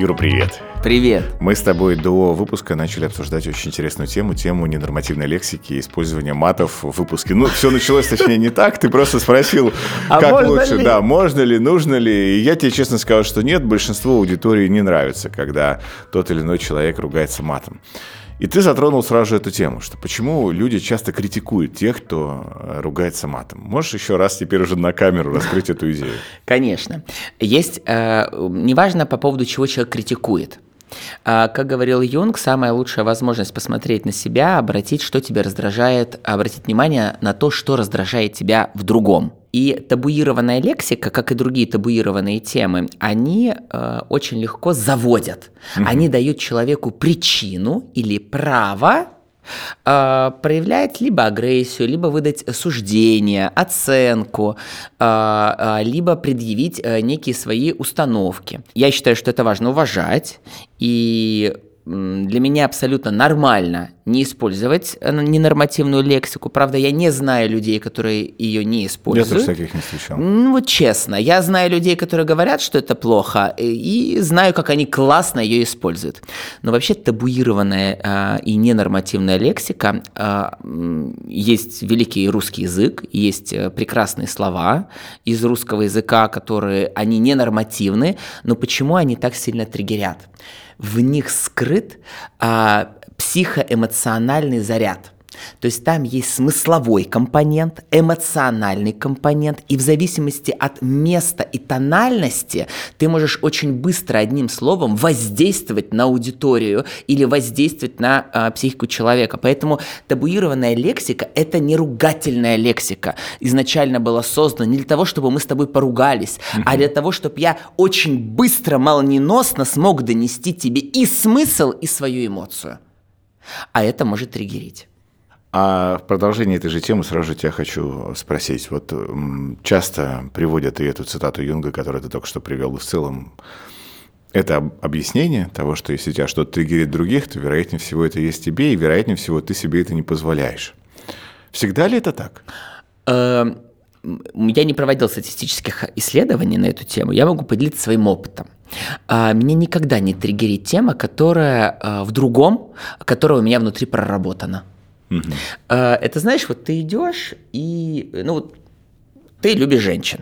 Юра, привет. Привет. Мы с тобой до выпуска начали обсуждать очень интересную тему, тему ненормативной лексики и использования матов в выпуске. Ну, все началось, точнее, не так. Ты просто спросил, А как лучше, ли? да, можно ли, нужно ли. И я тебе честно сказал, что нет, большинству аудитории не нравится, когда тот или иной человек ругается матом. И ты затронул сразу же эту тему, что почему люди часто критикуют тех, кто э, ругается матом. Можешь еще раз теперь уже на камеру раскрыть эту идею? Конечно. Есть, э, неважно по поводу чего человек критикует. А, Как говорил Юнг, самая лучшая возможность посмотреть на себя, обратить, что тебя раздражает, обратить внимание на то, что раздражает тебя в другом. И табуированная лексика, как и другие табуированные темы, они э, очень легко заводят. Они дают человеку причину или право э, проявлять либо агрессию, либо выдать суждение, оценку, э, э, либо предъявить э, некие свои установки. Я считаю, что это важно уважать, и для меня абсолютно нормально не использовать э, ненормативную лексику. Правда, я не знаю людей, которые ее не Я используют. тоже таких не встречал. Ну, вот честно, я знаю людей, которые говорят, что это плохо, э, и знаю, как они классно ее используют. Но вообще табуированная а, и ненормативная лексика, а, есть великий русский язык, есть э, прекрасные слова из русского языка, которые, они ненормативны, но почему они так сильно триггерят? В них скрыт а, психоэмоциональный заряд. То есть там есть смысловой компонент, эмоциональный компонент, и в зависимости от места и тональности ты можешь очень быстро одним словом воздействовать на аудиторию или воздействовать на а, психику человека. Поэтому табуированная лексика – это не ругательная лексика. Изначально была создана не для того, чтобы мы с тобой поругались, а для того, чтобы я очень быстро, молниеносно смог донести тебе и смысл, и свою эмоцию. А это может триггерить. А в продолжении этой же темы сразу же тебя хочу спросить. Вот часто приводят и эту цитату Юнга, которую ты только что привел, в целом это об- объяснение того, что если тебя что-то триггерит других, то вероятнее всего это есть тебе, и вероятнее всего ты себе это не позволяешь. Всегда ли это так? Э, м, Я не проводил статистических исследований на эту тему, я могу поделиться своим опытом. А, Меня никогда не триггерит тема, которая а, в другом, которая у меня внутри проработана. А, Это знаешь, вот ты идешь и, ну, вот ты любишь женщин,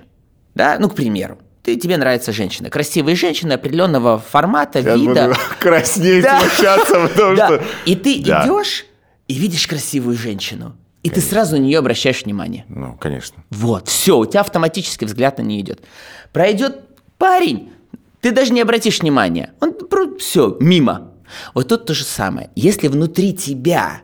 да, ну, к примеру, ты, тебе нравятся женщины, красивые женщины определенного формата, Сейчас вида. буду краснеть, Да. смущаться, потому Да. что... И ты Да. идешь и видишь красивую женщину, и ты сразу на нее обращаешь внимание. Ну, конечно. Вот, все, у тебя автоматически взгляд на нее идет. Пройдет парень, ты даже не обратишь внимания. Он все, мимо. Вот тут то же самое. Если внутри тебя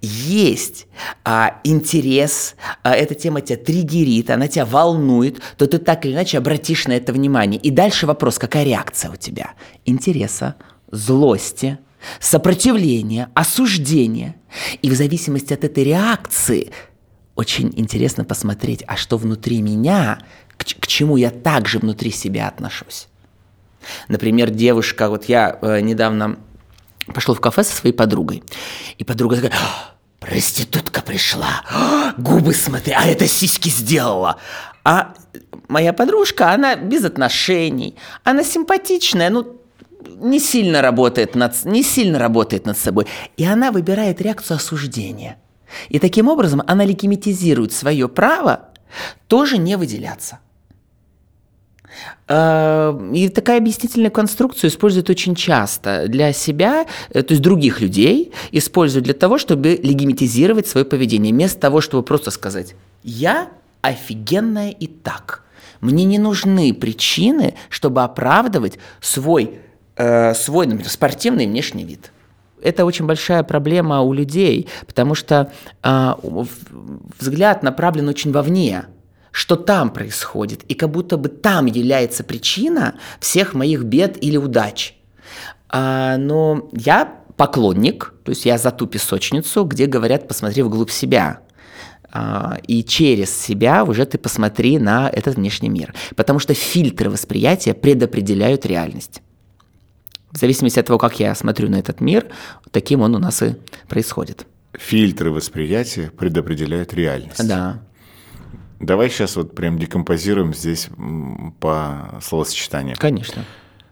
есть а, интерес, а, эта тема тебя триггерит, она тебя волнует, то ты так или иначе обратишь на это внимание. И дальше вопрос, какая реакция у тебя? Интереса, злости, сопротивления, осуждения. И в зависимости от этой реакции очень интересно посмотреть, а что внутри меня, к, к чему я также внутри себя отношусь. Например, девушка, вот я э, недавно пошел в кафе со своей подругой, и подруга такая, «А, проститутка пришла, А, губы смотри, а это сиськи сделала. А моя подружка, она без отношений, она симпатичная, ну, не сильно работает над, не сильно работает над собой. И она выбирает реакцию осуждения. И таким образом она легитимизирует свое право тоже не выделяться. Э, И такая объяснительная конструкцию используют очень часто для себя, э, то есть других людей, используют для того, чтобы легитимизировать свое поведение, вместо того, чтобы просто сказать «я офигенная и так». Мне не нужны причины, чтобы оправдывать свой, э, свой например, спортивный внешний вид. Это очень большая проблема у людей, потому что в- взгляд направлен очень вовне что там происходит, и как будто бы там является причина всех моих бед или удач. А, но я поклонник, то есть я за ту песочницу, где говорят «посмотри вглубь себя». А, и через себя уже ты посмотри на этот внешний мир. Потому что фильтры восприятия предопределяют реальность. В зависимости от того, как я смотрю на этот мир, таким он у нас и происходит. Фильтры восприятия предопределяют реальность. Да. Давай сейчас вот прям декомпозируем здесь по словосочетанию. Конечно.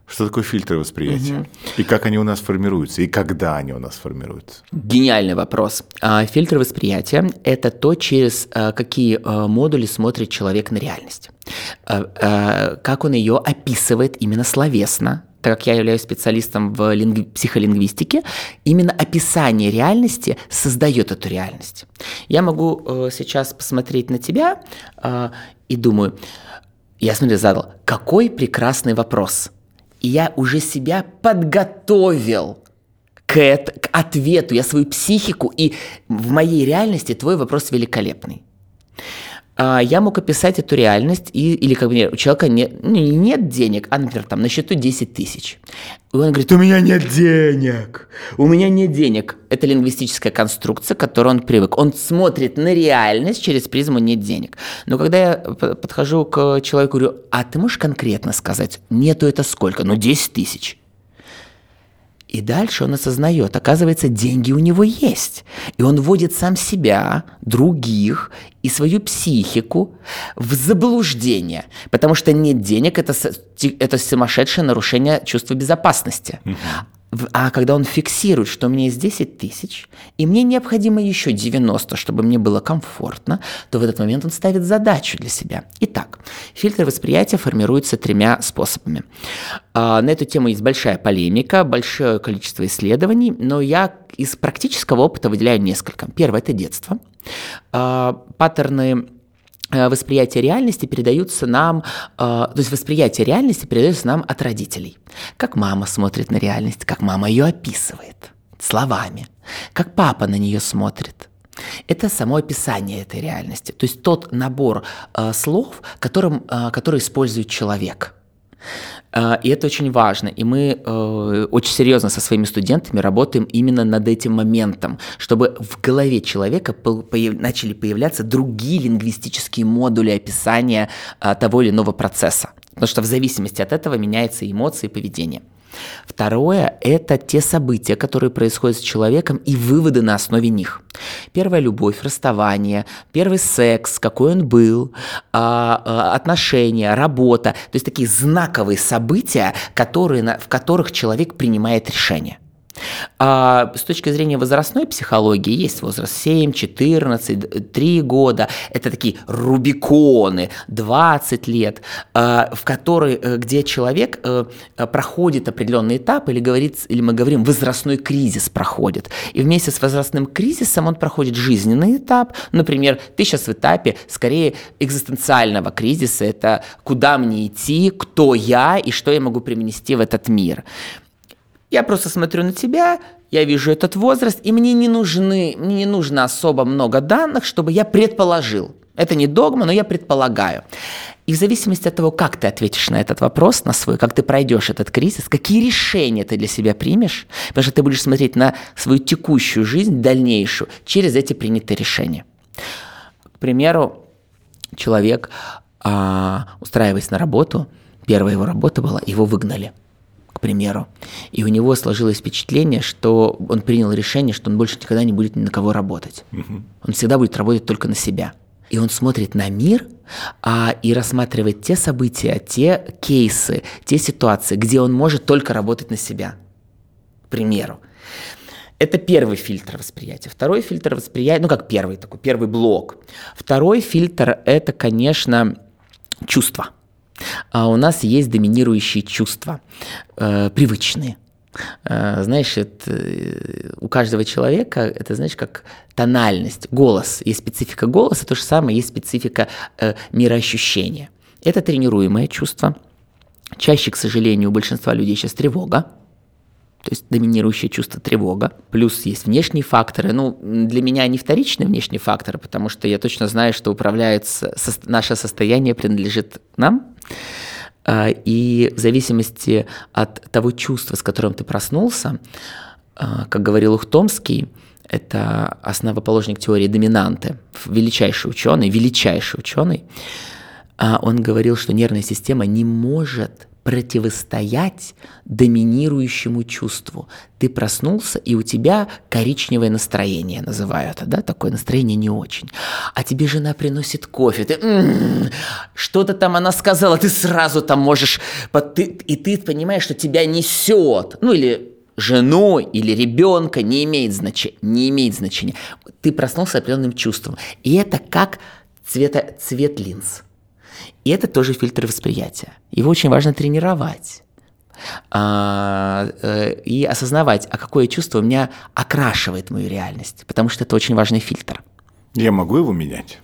Что такое фильтры восприятия? Угу. И как они у нас формируются? И когда они у нас формируются? Гениальный вопрос. А, фильтры восприятия – это то, через а, какие а, модули смотрит человек на реальность. Как он ее описывает именно словесно, так как я являюсь специалистом в лингви- психолингвистике, именно описание реальности создает эту реальность. Я могу э, сейчас посмотреть на тебя э, и думаю, я смотрю, задал, какой прекрасный вопрос – и я уже себя подготовил к, это, к ответу, я свою психику, и в моей реальности твой вопрос великолепный. А, я мог описать эту реальность, и, или как бы у человека нет, ну, нет денег, а, например, там на счету 10 тысяч. И он говорит, у меня нет денег, у меня нет денег. Это лингвистическая конструкция, к которой он привык. Он смотрит на реальность через призму нет денег. Но когда я подхожу к человеку и говорю, а ты можешь конкретно сказать, нету это сколько? Ну, 10 тысяч. И дальше он осознает, оказывается, деньги у него есть. И он вводит сам себя, других и свою психику в заблуждение. Потому что нет денег это, – это сумасшедшее нарушение чувства безопасности. Угу. А когда он фиксирует, что у меня есть 10 тысяч, и мне необходимо еще 90, чтобы мне было комфортно, то в этот момент он ставит задачу для себя. Итак, фильтр восприятия формируется тремя способами. А, на эту тему есть большая полемика, большое количество исследований, но я из практического опыта выделяю несколько. Первое – это детство. А, паттерны восприятие реальности передаются нам, э, то есть восприятие реальности передается нам от родителей. Как мама смотрит на реальность, как мама ее описывает словами, как папа на нее смотрит. Это само описание этой реальности, то есть тот набор э, слов, которым, э, который использует человек. А, и это очень важно. И мы э, очень серьезно со своими студентами работаем именно над этим моментом, чтобы в голове человека начали появляться другие лингвистические модули описания э, того или иного процесса. Потому что в зависимости от этого меняются эмоции и поведение. Второе – это те события, которые происходят с человеком и выводы на основе них. Первая любовь, расставание, первый секс, какой он был, а, а, отношения, работа. То есть такие знаковые события, которые, в которых человек принимает решение. А с точки зрения возрастной психологии есть возраст 7, 14, 3 года. Это такие рубиконы, 20 лет, а, в которые, э, где человек э, проходит определенный этап, или, говорит, или мы говорим, возрастной кризис проходит. И вместе с возрастным кризисом он проходит жизненный этап. Например, ты сейчас в этапе скорее экзистенциального кризиса. Это куда мне идти, кто я и что я могу привнести в этот мир. Я просто смотрю на тебя, я вижу этот возраст, и мне не нужны, мне не нужно особо много данных, чтобы я предположил. Это не догма, но я предполагаю. И в зависимости от того, как ты ответишь на этот вопрос, на свой, как ты пройдешь этот кризис, какие решения ты для себя примешь, потому что ты будешь смотреть на свою текущую жизнь, дальнейшую, через эти принятые решения. К примеру, человек, а, устраиваясь на работу, первая его работа была, его выгнали – примеру. И у него сложилось впечатление, что он принял решение, что он больше никогда не будет ни на кого работать. Угу. Он всегда будет работать только на себя. И он смотрит на мир а, и рассматривает те события, те кейсы, те ситуации, где он может только работать на себя. К примеру. Это первый фильтр восприятия. Второй фильтр восприятия, ну как первый такой, первый блок. Второй фильтр – это, конечно, чувства – а у нас есть доминирующие чувства, э, привычные. Э, знаешь, это, у каждого человека это, знаешь, как тональность, голос. Есть специфика голоса, то же самое есть специфика э, мироощущения. Это тренируемое чувство. Чаще, к сожалению, у большинства людей сейчас тревога, то есть доминирующее чувство тревога. Плюс есть внешние факторы. Ну, для меня они вторичные внешние факторы, потому что я точно знаю, что управляется, со, наше состояние принадлежит нам. А, и в зависимости от того чувства, с которым ты проснулся, а, как говорил Ухтомский, это основоположник теории доминанты, величайший ученый, величайший ученый, а, он говорил, что нервная система не может противостоять доминирующему чувству. Ты проснулся, и у тебя коричневое настроение, называю это, да, такое настроение не очень. А тебе жена приносит кофе, ты «М-м-м», что-то там она сказала, ты сразу там можешь, и ты понимаешь, что тебя несет, ну или жену или ребенка не имеет значения, не имеет значения. Ты проснулся определенным чувством, и это как цвета, цвет линз. И это тоже фильтр восприятия. Его очень важно тренировать а, э, и осознавать, а какое чувство у меня окрашивает мою реальность, потому что это очень важный фильтр. Я могу его менять?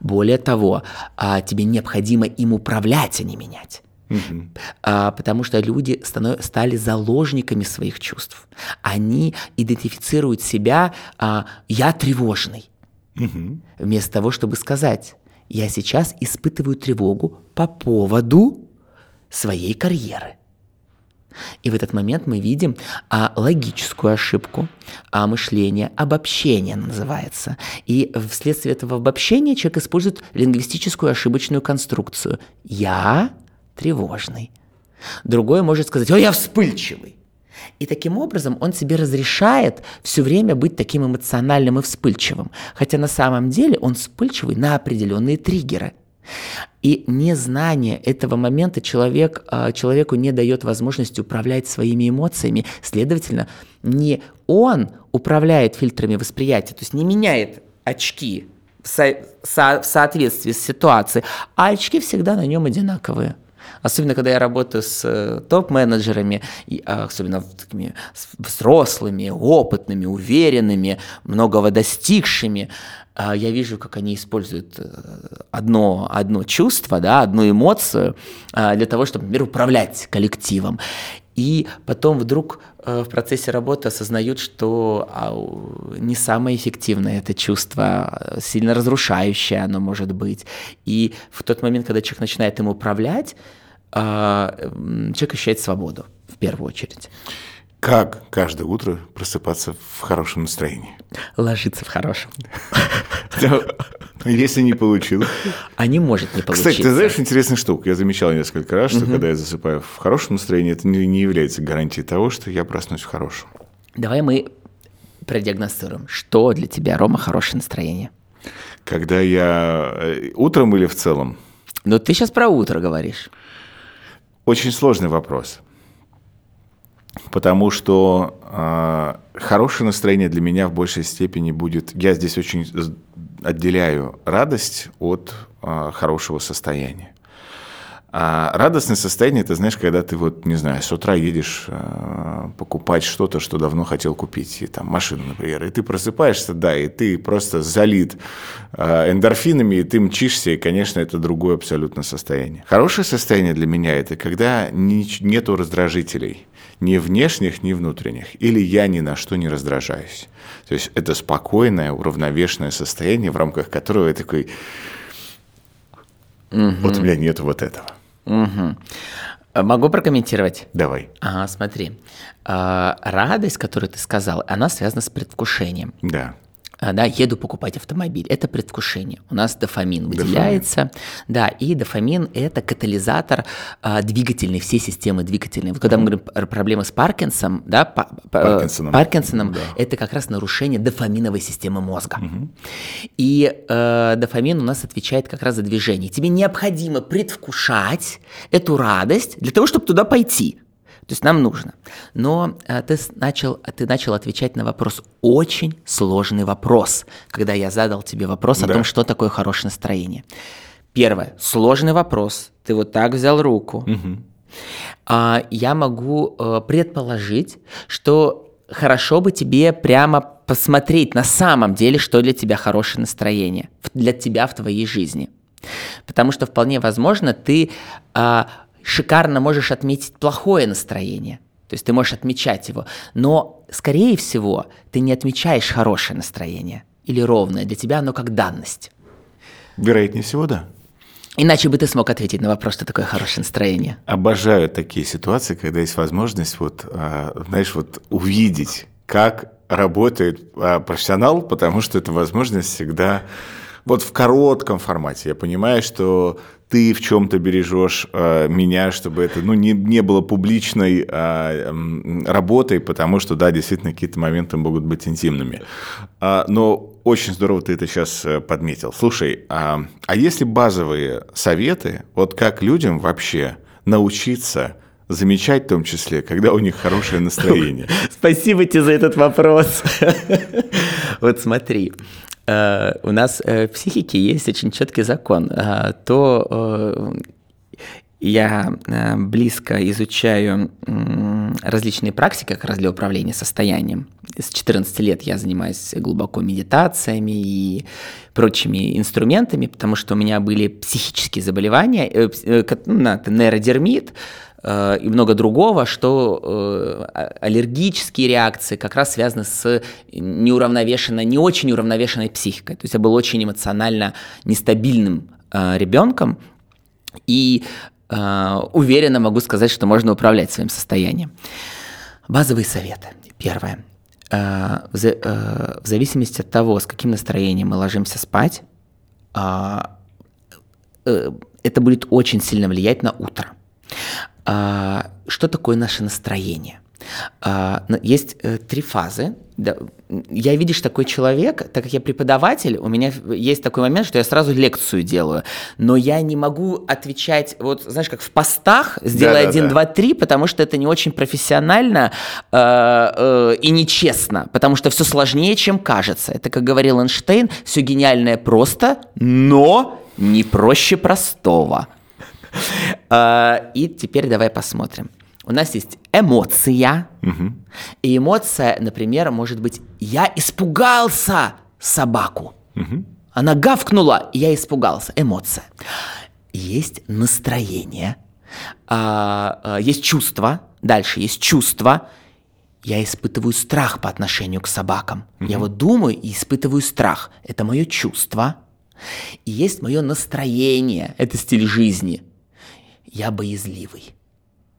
Более того, а, тебе необходимо им управлять, а не менять. Угу. А, потому что люди станов... стали заложниками своих чувств. Они идентифицируют себя а, «я тревожный», угу. вместо того, чтобы сказать я сейчас испытываю тревогу по поводу своей карьеры. И в этот момент мы видим а, логическую ошибку а, мышления, обобщение называется. И вследствие этого обобщения человек использует лингвистическую ошибочную конструкцию. Я тревожный. Другой может сказать, о, я вспыльчивый. И таким образом он себе разрешает все время быть таким эмоциональным и вспыльчивым, хотя на самом деле он вспыльчивый на определенные триггеры. И незнание этого момента человек, а, человеку не дает возможности управлять своими эмоциями. Следовательно, не он управляет фильтрами восприятия, то есть не меняет очки в, в соответствии с ситуацией, а очки всегда на нем одинаковые. Особенно, когда я работаю с э, топ-менеджерами, а, особенно такими взрослыми, опытными, уверенными, многого достигшими, а, я вижу, как они используют э, одно, одно чувство, да, одну эмоцию а, для того, чтобы, например, управлять коллективом. И потом вдруг э, в процессе работы осознают, что не самое эффективное это чувство, сильно разрушающее оно может быть. И в тот момент, когда человек начинает им управлять, человек ощущает свободу в первую очередь. Как каждое утро просыпаться в хорошем настроении? Ложиться в хорошем. Если не получилось. А не может не получиться. Кстати, ты знаешь интересную штуку? Я замечал несколько раз, что когда я засыпаю в хорошем настроении, это не является гарантией того, что я проснусь в хорошем. Давай мы продиагностируем, что для тебя, Рома, хорошее настроение. Когда я э, утром или в целом? Ну, ты сейчас про утро говоришь. Очень сложный вопрос. Потому что э, хорошее настроение для меня в большей степени будет. Я здесь очень отделяю радость от э, хорошего состояния. А радостное состояние, ты знаешь, когда ты вот, не знаю, с утра едешь э, покупать что-то, что давно хотел купить, и, там машину, например, и ты просыпаешься, да, и ты просто залит э, эндорфинами, и ты мчишься, и, конечно, это другое абсолютно состояние. Хорошее состояние для меня это когда ни, нету раздражителей, ни внешних, ни внутренних, или я ни на что не раздражаюсь. То есть это спокойное, уравновешенное состояние, в рамках которого я такой... Угу. Вот у меня нет вот этого. Угу. Могу прокомментировать? Давай. Ага, смотри. А, радость, которую ты сказал, она связана с предвкушением. Да. А, да, еду покупать автомобиль. Это предвкушение. У нас дофамин выделяется. Дофамин. Да, и дофамин – это катализатор а, двигательной, всей системы двигательной. Вот когда мы говорим про проблемы с Паркинсом, да, Паркинсоном, Паркинсоном да. это как раз нарушение дофаминовой системы мозга. mm И э, дофамин у нас отвечает как раз за движение. Тебе необходимо предвкушать эту радость для того, чтобы туда пойти. То есть нам нужно. Но а, ты, начал, ты начал отвечать на вопрос, очень сложный вопрос, когда я задал тебе вопрос да. о том, что такое хорошее настроение. Первое, сложный вопрос. Ты вот так взял руку. Угу. А, я могу а, предположить, что хорошо бы тебе прямо посмотреть на самом деле, что для тебя хорошее настроение, для тебя в твоей жизни. Потому что вполне возможно, ты а, шикарно можешь отметить плохое настроение. То есть ты можешь отмечать его. Но, скорее всего, ты не отмечаешь хорошее настроение или ровное. Для тебя оно как данность. Вероятнее всего, да. Иначе бы ты смог ответить на вопрос, что такое хорошее настроение. Обожаю такие ситуации, когда есть возможность, вот, а, знаешь, вот увидеть, как работает а, профессионал, потому что эта возможность всегда вот в коротком формате. Я понимаю, что ты в чем-то бережешь э, меня, чтобы это ну, не, не было публичной э, работой, потому что, да, действительно, какие-то моменты могут быть интимными. А, но очень здорово ты это сейчас э, подметил. Слушай, а, а если базовые советы, вот как людям вообще научиться замечать в том числе, когда у них хорошее настроение? Спасибо тебе за этот вопрос. Вот смотри, у нас э, в психике есть очень четкий закон. То я близко изучаю различные практики как раз для управления состоянием. С 14 лет я занимаюсь глубоко медитациями и прочими инструментами, потому что у меня были психические заболевания, э, э, ну, нейродермит, э, и много другого, что аллергические реакции как раз связаны с неуравновешенной, не очень уравновешенной психикой. То есть я был очень эмоционально нестабильным ребенком, и уверенно могу сказать, что можно управлять своим состоянием. Базовые советы. Первое. Э, э, в зависимости от того, с каким настроением мы ложимся спать, а, э, это будет очень сильно влиять на утро. А, что такое наше настроение? А, есть э, три фазы. Я, видишь, такой человек, так как я преподаватель, у меня есть такой момент, что я сразу лекцию делаю, но я не могу отвечать, вот знаешь, как в постах, сделай да, один, да, два, три, потому что это не очень профессионально э, э, и нечестно, потому что все сложнее, чем кажется. Это, как говорил Эйнштейн, все гениальное просто, но не проще простого. Э, и теперь давай посмотрим у нас есть эмоция. Угу. И эмоция, например, может быть, я испугался собаку. Угу. Она гавкнула, и я испугался. Эмоция. Есть настроение, а, а, есть чувство. Дальше есть чувство. Я испытываю страх по отношению к собакам. Угу. Я вот думаю и испытываю страх. Это мое чувство. И есть мое настроение. Это стиль жизни. Я боязливый.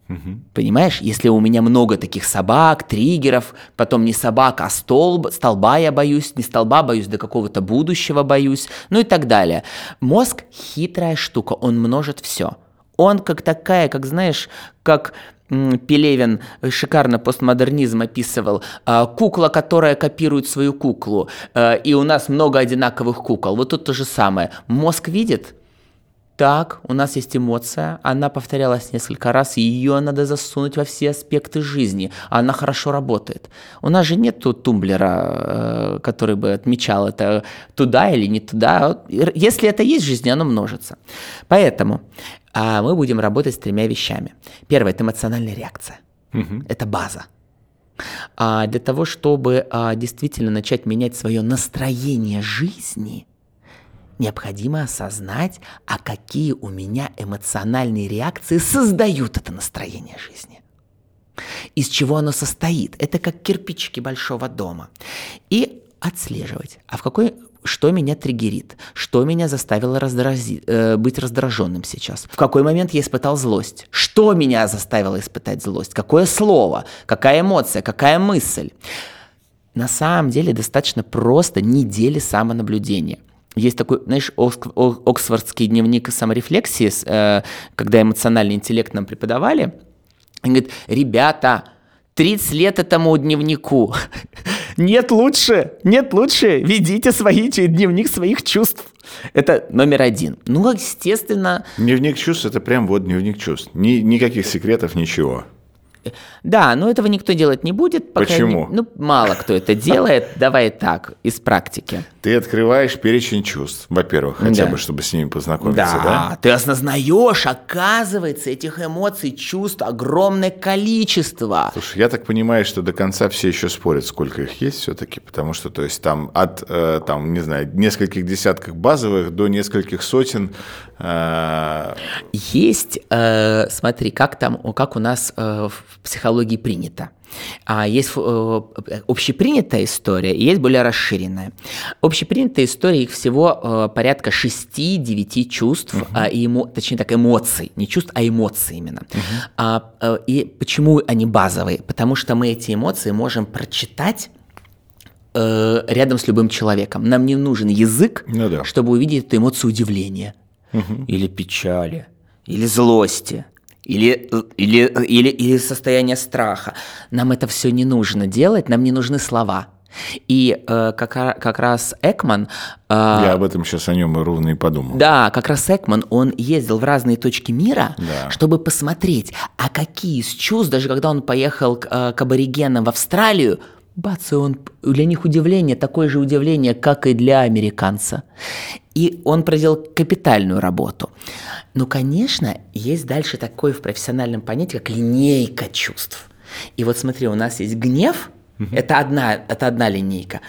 Угу. Понимаешь, если у меня много таких собак, триггеров, потом не собак, а столб, столба я боюсь, не столба боюсь, до какого-то будущего боюсь, ну и так далее. Мозг хитрая штука, он множит все. Он как такая, как знаешь, как Пелевин шикарно постмодернизм описывал. А, кукла, которая копирует свою куклу. А, и у нас много одинаковых кукол. Вот тут то же самое. Мозг видит, так, у нас есть эмоция, она повторялась несколько раз, и ее надо засунуть во все аспекты жизни. Она хорошо работает. У нас же нет тумблера, э, который бы отмечал это туда или не туда. Если это есть в жизни, оно множится. Поэтому а мы будем работать с тремя вещами. Первое – это эмоциональная реакция. Угу. Это база. А для того, чтобы а, действительно начать менять свое настроение жизни – необходимо осознать, а какие у меня эмоциональные реакции создают это настроение жизни. Из чего оно состоит? Это как кирпичики большого дома. И отслеживать, а в какой что меня триггерит, что меня заставило раздрази, э, быть раздраженным сейчас, в какой момент я испытал злость, что меня заставило испытать злость, какое слово, какая эмоция, какая мысль. На самом деле достаточно просто недели самонаблюдения. Есть такой, знаешь, Оксфордский дневник саморефлексии, э, когда эмоциональный интеллект нам преподавали. Он говорит, ребята, 30 лет этому дневнику. Нет лучше, нет лучше, ведите свои, дневник своих чувств. Это номер один. Ну, естественно... Дневник чувств – это прям вот дневник чувств. Ни, никаких секретов, ничего. Да, но этого никто делать не будет. Пока Почему? Не, ну, мало кто это делает. Давай так, из практики. Ты открываешь перечень чувств, во-первых, хотя да. бы, чтобы с ними познакомиться, да? Да, ты осознаешь, оказывается, этих эмоций, чувств огромное количество. Слушай, я так понимаю, что до конца все еще спорят, сколько их есть все-таки, потому что, то есть, там от, э, там, не знаю, нескольких десятков базовых до нескольких сотен. Э... Есть, э, смотри, как там, как у нас э, в психологии принято. А есть э, общепринятая история и есть более расширенная. Общепринятая история, их всего э, порядка 6-9 чувств, uh-huh. а, и эмо, точнее так, эмоций, не чувств, а эмоций именно. Uh-huh. А, э, и почему они базовые? Потому что мы эти эмоции можем прочитать рядом с любым человеком. Нам не нужен язык, ну, да. чтобы увидеть эту эмоцию удивления или печали, или злости, или, или, или, или состояние страха. Нам это все не нужно делать, нам не нужны слова. И э, как, как раз Экман... Э, Я об этом сейчас о нем ровно и подумал. Да, как раз Экман, он ездил в разные точки мира, да. чтобы посмотреть, а какие из чувств, даже когда он поехал к, э, к аборигенам в Австралию, бац, и он, для них удивление, такое же удивление, как и для американца. И он проделал капитальную работу. Ну, конечно, есть дальше такое в профессиональном понятии, как линейка чувств. И вот смотри, у нас есть гнев, угу. это, одна, это одна линейка,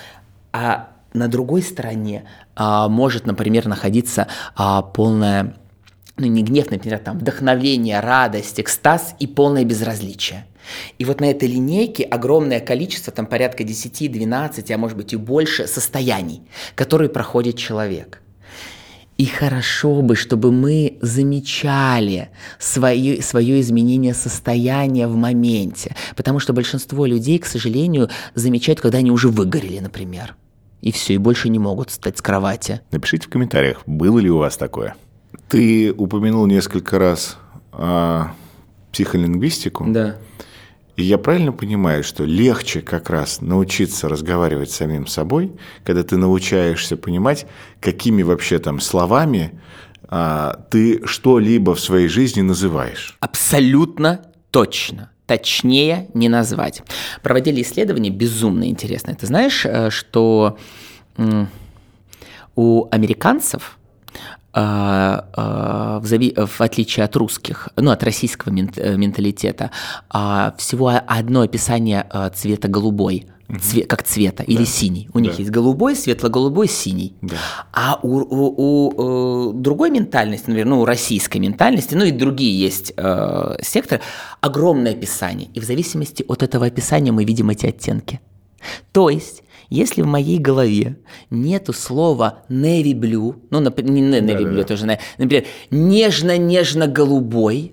а на другой стороне а, может, например, находиться а, полная, ну не гнев, например, там вдохновение, радость, экстаз и полное безразличие. И вот на этой линейке огромное количество, там порядка 10, 12, а может быть и больше состояний, которые проходит человек. И хорошо бы, чтобы мы замечали свое, свое изменение состояния в моменте. Потому что большинство людей, к сожалению, замечают, когда они уже выгорели, например. И все, и больше не могут встать с кровати. Напишите в комментариях, было ли у вас такое. Ты упомянул несколько раз а, психолингвистику. Да. И я правильно понимаю, что легче как раз научиться разговаривать с самим собой, когда ты научаешься понимать, какими вообще там словами а, ты что-либо в своей жизни называешь? Абсолютно точно точнее не назвать. Проводили исследования безумно интересные. Ты знаешь, э, что у американцев в, зави... в отличие от русских, ну, от российского э, менталитета, а, всего одно описание цвета голубой, цвет, как цвета, да. или синий. У да. них есть голубой, светло-голубой, синий. Да. А у, у, у, у другой ментальности, например, ну, у российской ментальности, ну и другие есть э, секторы, огромное описание. И в зависимости от этого описания мы видим эти оттенки. То есть если в моей голове нету слова navy blue, ну, например, не navy blue, да, тоже, например, нежно-нежно-голубой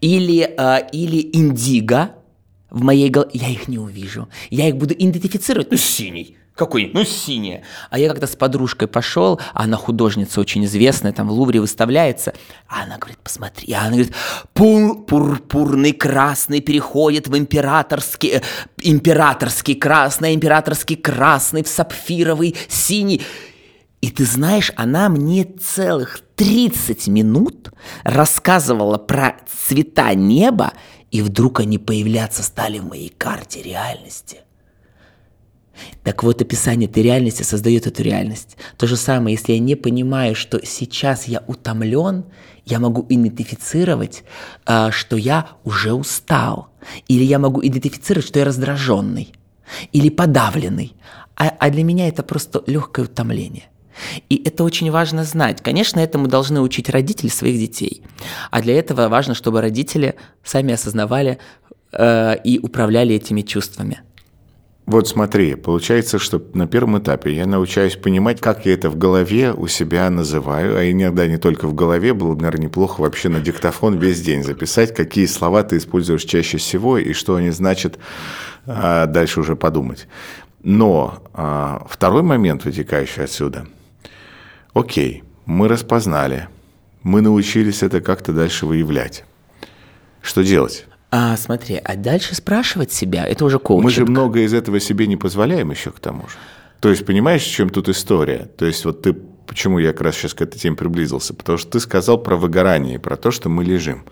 или, э, или индиго, в моей голове, я их не увижу. Я их буду идентифицировать, ну, синий. Какой? Ну, синяя. А я когда с подружкой пошел, а она художница очень известная, там в Лувре выставляется, а она говорит, посмотри, а она говорит, пур, пурпурный красный переходит в императорский, э, императорский красный, императорский красный, в сапфировый синий. И ты знаешь, она мне целых 30 минут рассказывала про цвета неба, и вдруг они появляться стали в моей карте реальности. Так вот, описание этой реальности создает эту реальность. То же самое, если я не понимаю, что сейчас я утомлен, я могу идентифицировать, а, что я уже устал. Или я могу идентифицировать, что я раздраженный. Или подавленный. А, а для меня это просто легкое утомление. И это очень важно знать. Конечно, этому должны учить родители своих детей. А для этого важно, чтобы родители сами осознавали э, и управляли этими чувствами. Вот смотри, получается, что на первом этапе я научаюсь понимать, как я это в голове у себя называю, а иногда не только в голове, было бы, наверное, неплохо вообще на диктофон весь день записать, какие слова ты используешь чаще всего и что они значат, а дальше уже подумать. Но а, второй момент, вытекающий отсюда, окей, мы распознали, мы научились это как-то дальше выявлять. Что делать? А, смотри, а дальше спрашивать себя, это уже коучинг. Мы же много из этого себе не позволяем еще к тому же. То есть, понимаешь, в чем тут история? То есть, вот ты, почему я как раз сейчас к этой теме приблизился? Потому что ты сказал про выгорание, про то, что мы лежим.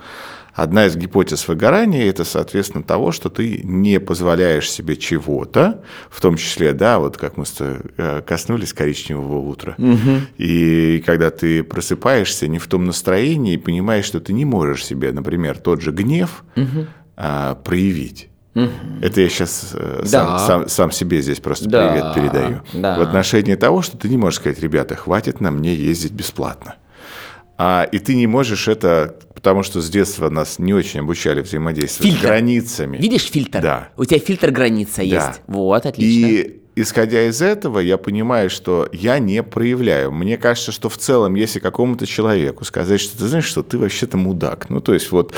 Одна из гипотез выгорания – это, соответственно, того, что ты не позволяешь себе чего-то, в том числе, да, вот как мы э, коснулись коричневого утра. Угу. И когда ты просыпаешься не в том настроении и понимаешь, что ты не можешь себе, например, тот же гнев угу. а, проявить. Угу. Это я сейчас э, да. сам, сам, сам себе здесь просто да. привет передаю. Да. В отношении того, что ты не можешь сказать, ребята, хватит на мне ездить бесплатно. А, и ты не можешь это, потому что с детства нас не очень обучали взаимодействовать фильтр. с границами. Видишь фильтр? Да. У тебя фильтр граница да. есть. Вот, отлично. И исходя из этого, я понимаю, что я не проявляю. Мне кажется, что в целом, если какому-то человеку сказать, что ты знаешь, что ты вообще-то мудак, ну, то есть вот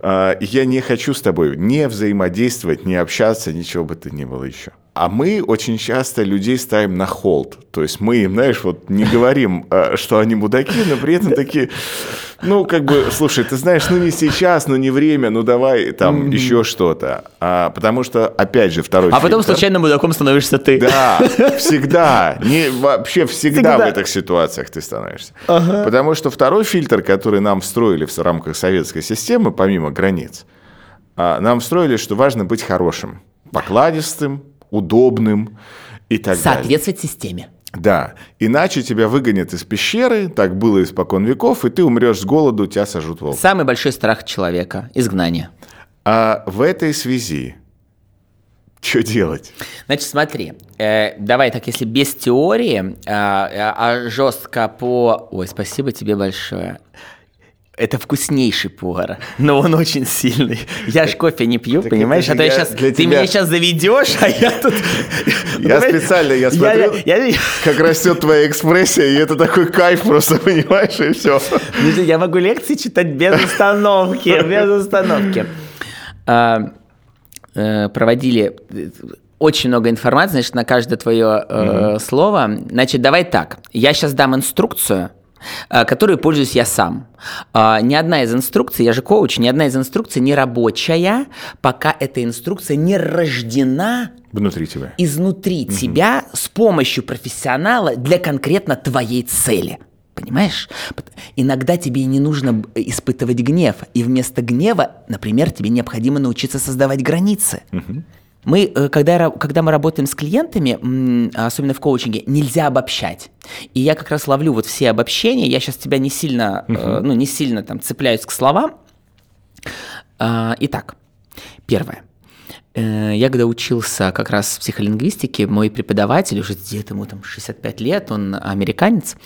э, я не хочу с тобой не взаимодействовать, не общаться, ничего бы то ни было еще. А мы очень часто людей ставим на холд. То есть мы им, знаешь, вот не говорим, э, что они мудаки, но при этом такие, ну, как бы, слушай, ты знаешь, ну не сейчас, ну не время, ну давай там еще что-то. А, потому что, опять же, второй А потом фильтр- случайно мудаком становишься ты. да, всегда. Не, вообще всегда, Всегда. в этих ситуациях ты становишься. Потому что второй фильтр, который нам встроили в рамках советской системы, помимо границ, а, нам встроили, что важно быть хорошим, покладистым, удобным и так далее. Соответствовать системе. Да, иначе тебя выгонят из пещеры, так было испокон веков, и ты умрешь с голоду, тебя сожрут волки. Самый большой страх человека – изгнание. А в этой связи что делать? Значит, смотри, э, давай так, если без теории, а, а жестко по... Ой, спасибо тебе большое. Это вкуснейший повар, но он очень сильный. Я ж кофе не пью, Так понимаешь? А то я сейчас, для ты тебя- меня сейчас заведешь, а я тут... Я специально, я смотрю, я- как растет твоя экспрессия, и это такой кайф просто, понимаешь, и все. Я могу лекции читать без остановки, без остановки. А, э, Проводили э, очень много информации, значит, на каждое твое э, слово. Значит, давай так. Я сейчас дам инструкцию, э, которой пользуюсь я сам. А, Ни одна из инструкций, я же коуч, ни одна из инструкций не рабочая, пока эта инструкция не рождена Внутри тебя. изнутри тебя с помощью профессионала для конкретно твоей цели. Понимаешь? Иногда тебе не нужно испытывать гнев, и вместо гнева, например, тебе необходимо научиться создавать границы. Мы, э, когда, когда мы работаем с клиентами, м, особенно в коучинге, нельзя обобщать. И я как раз ловлю вот все обобщения. Я сейчас тебя не сильно, э, ну, не сильно там цепляюсь к словам. А, Итак, первое. Э, Я когда учился как раз в психолингвистике, мой преподаватель, уже где-то ему там 65 лет, он американец,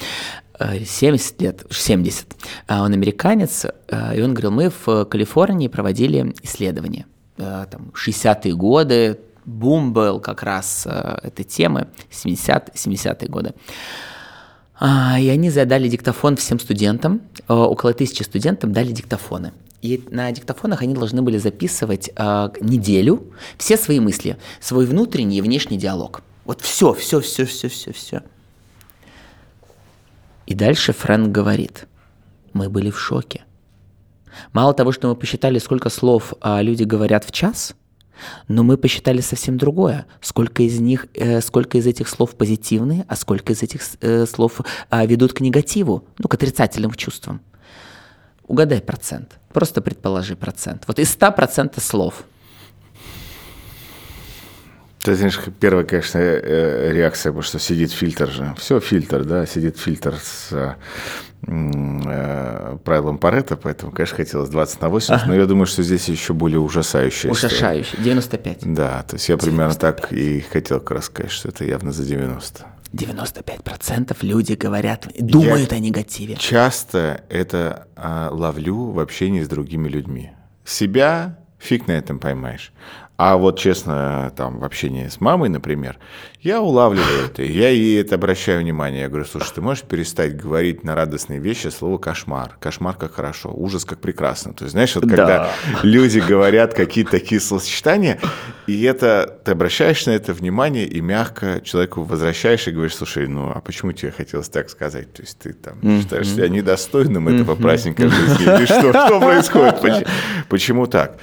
э, 70 лет, 70, а он американец, и он говорил, мы в Калифорнии проводили исследования, там, 60-е годы, бум был как раз э, этой темы, 70 70-е годы. А, И они задали диктофон всем студентам, э, около тысячи студентам дали диктофоны. И на диктофонах они должны были записывать э, неделю все свои мысли, свой внутренний и внешний диалог. Вот все, все, все, все, все, все. И дальше Фрэнк говорит, мы были в шоке. Мало того, что мы посчитали, сколько слов а, люди говорят в час, но мы посчитали совсем другое. Сколько из них, э, сколько из этих слов позитивные, а сколько из этих э, слов а, ведут к негативу, ну, к отрицательным чувствам. Угадай процент. Просто предположи процент. Вот из 100% слов. Ты знаешь, первая, конечно, э, реакция, потому что сидит фильтр же. Все фильтр, да, сидит фильтр с э, э, правилом Паретта, поэтому, конечно, хотелось 20 на 80, но я думаю, что здесь еще более ужасающая история. Ужасающе. 95. Да, то есть я примерно так и хотел как раз сказать, что это явно за 90. 95% люди говорят, думают о негативе. Часто это а, ловлю в общении с другими людьми. Себя фиг на этом поймаешь. А вот честно, там в общении с мамой, например, я улавливаю это, я ей это обращаю внимание. Я говорю, слушай, ты можешь перестать говорить на радостные вещи слово кошмар. Кошмар как хорошо, ужас как прекрасно. То есть, знаешь, вот когда Да. люди говорят какие-то такие словосочетания, и это ты обращаешь на это внимание и мягко человеку возвращаешь и говоришь, слушай, ну а почему тебе хотелось так сказать? То есть ты там считаешь себя недостойным этого праздника жизни? Или что, что происходит? Поч- Почему так?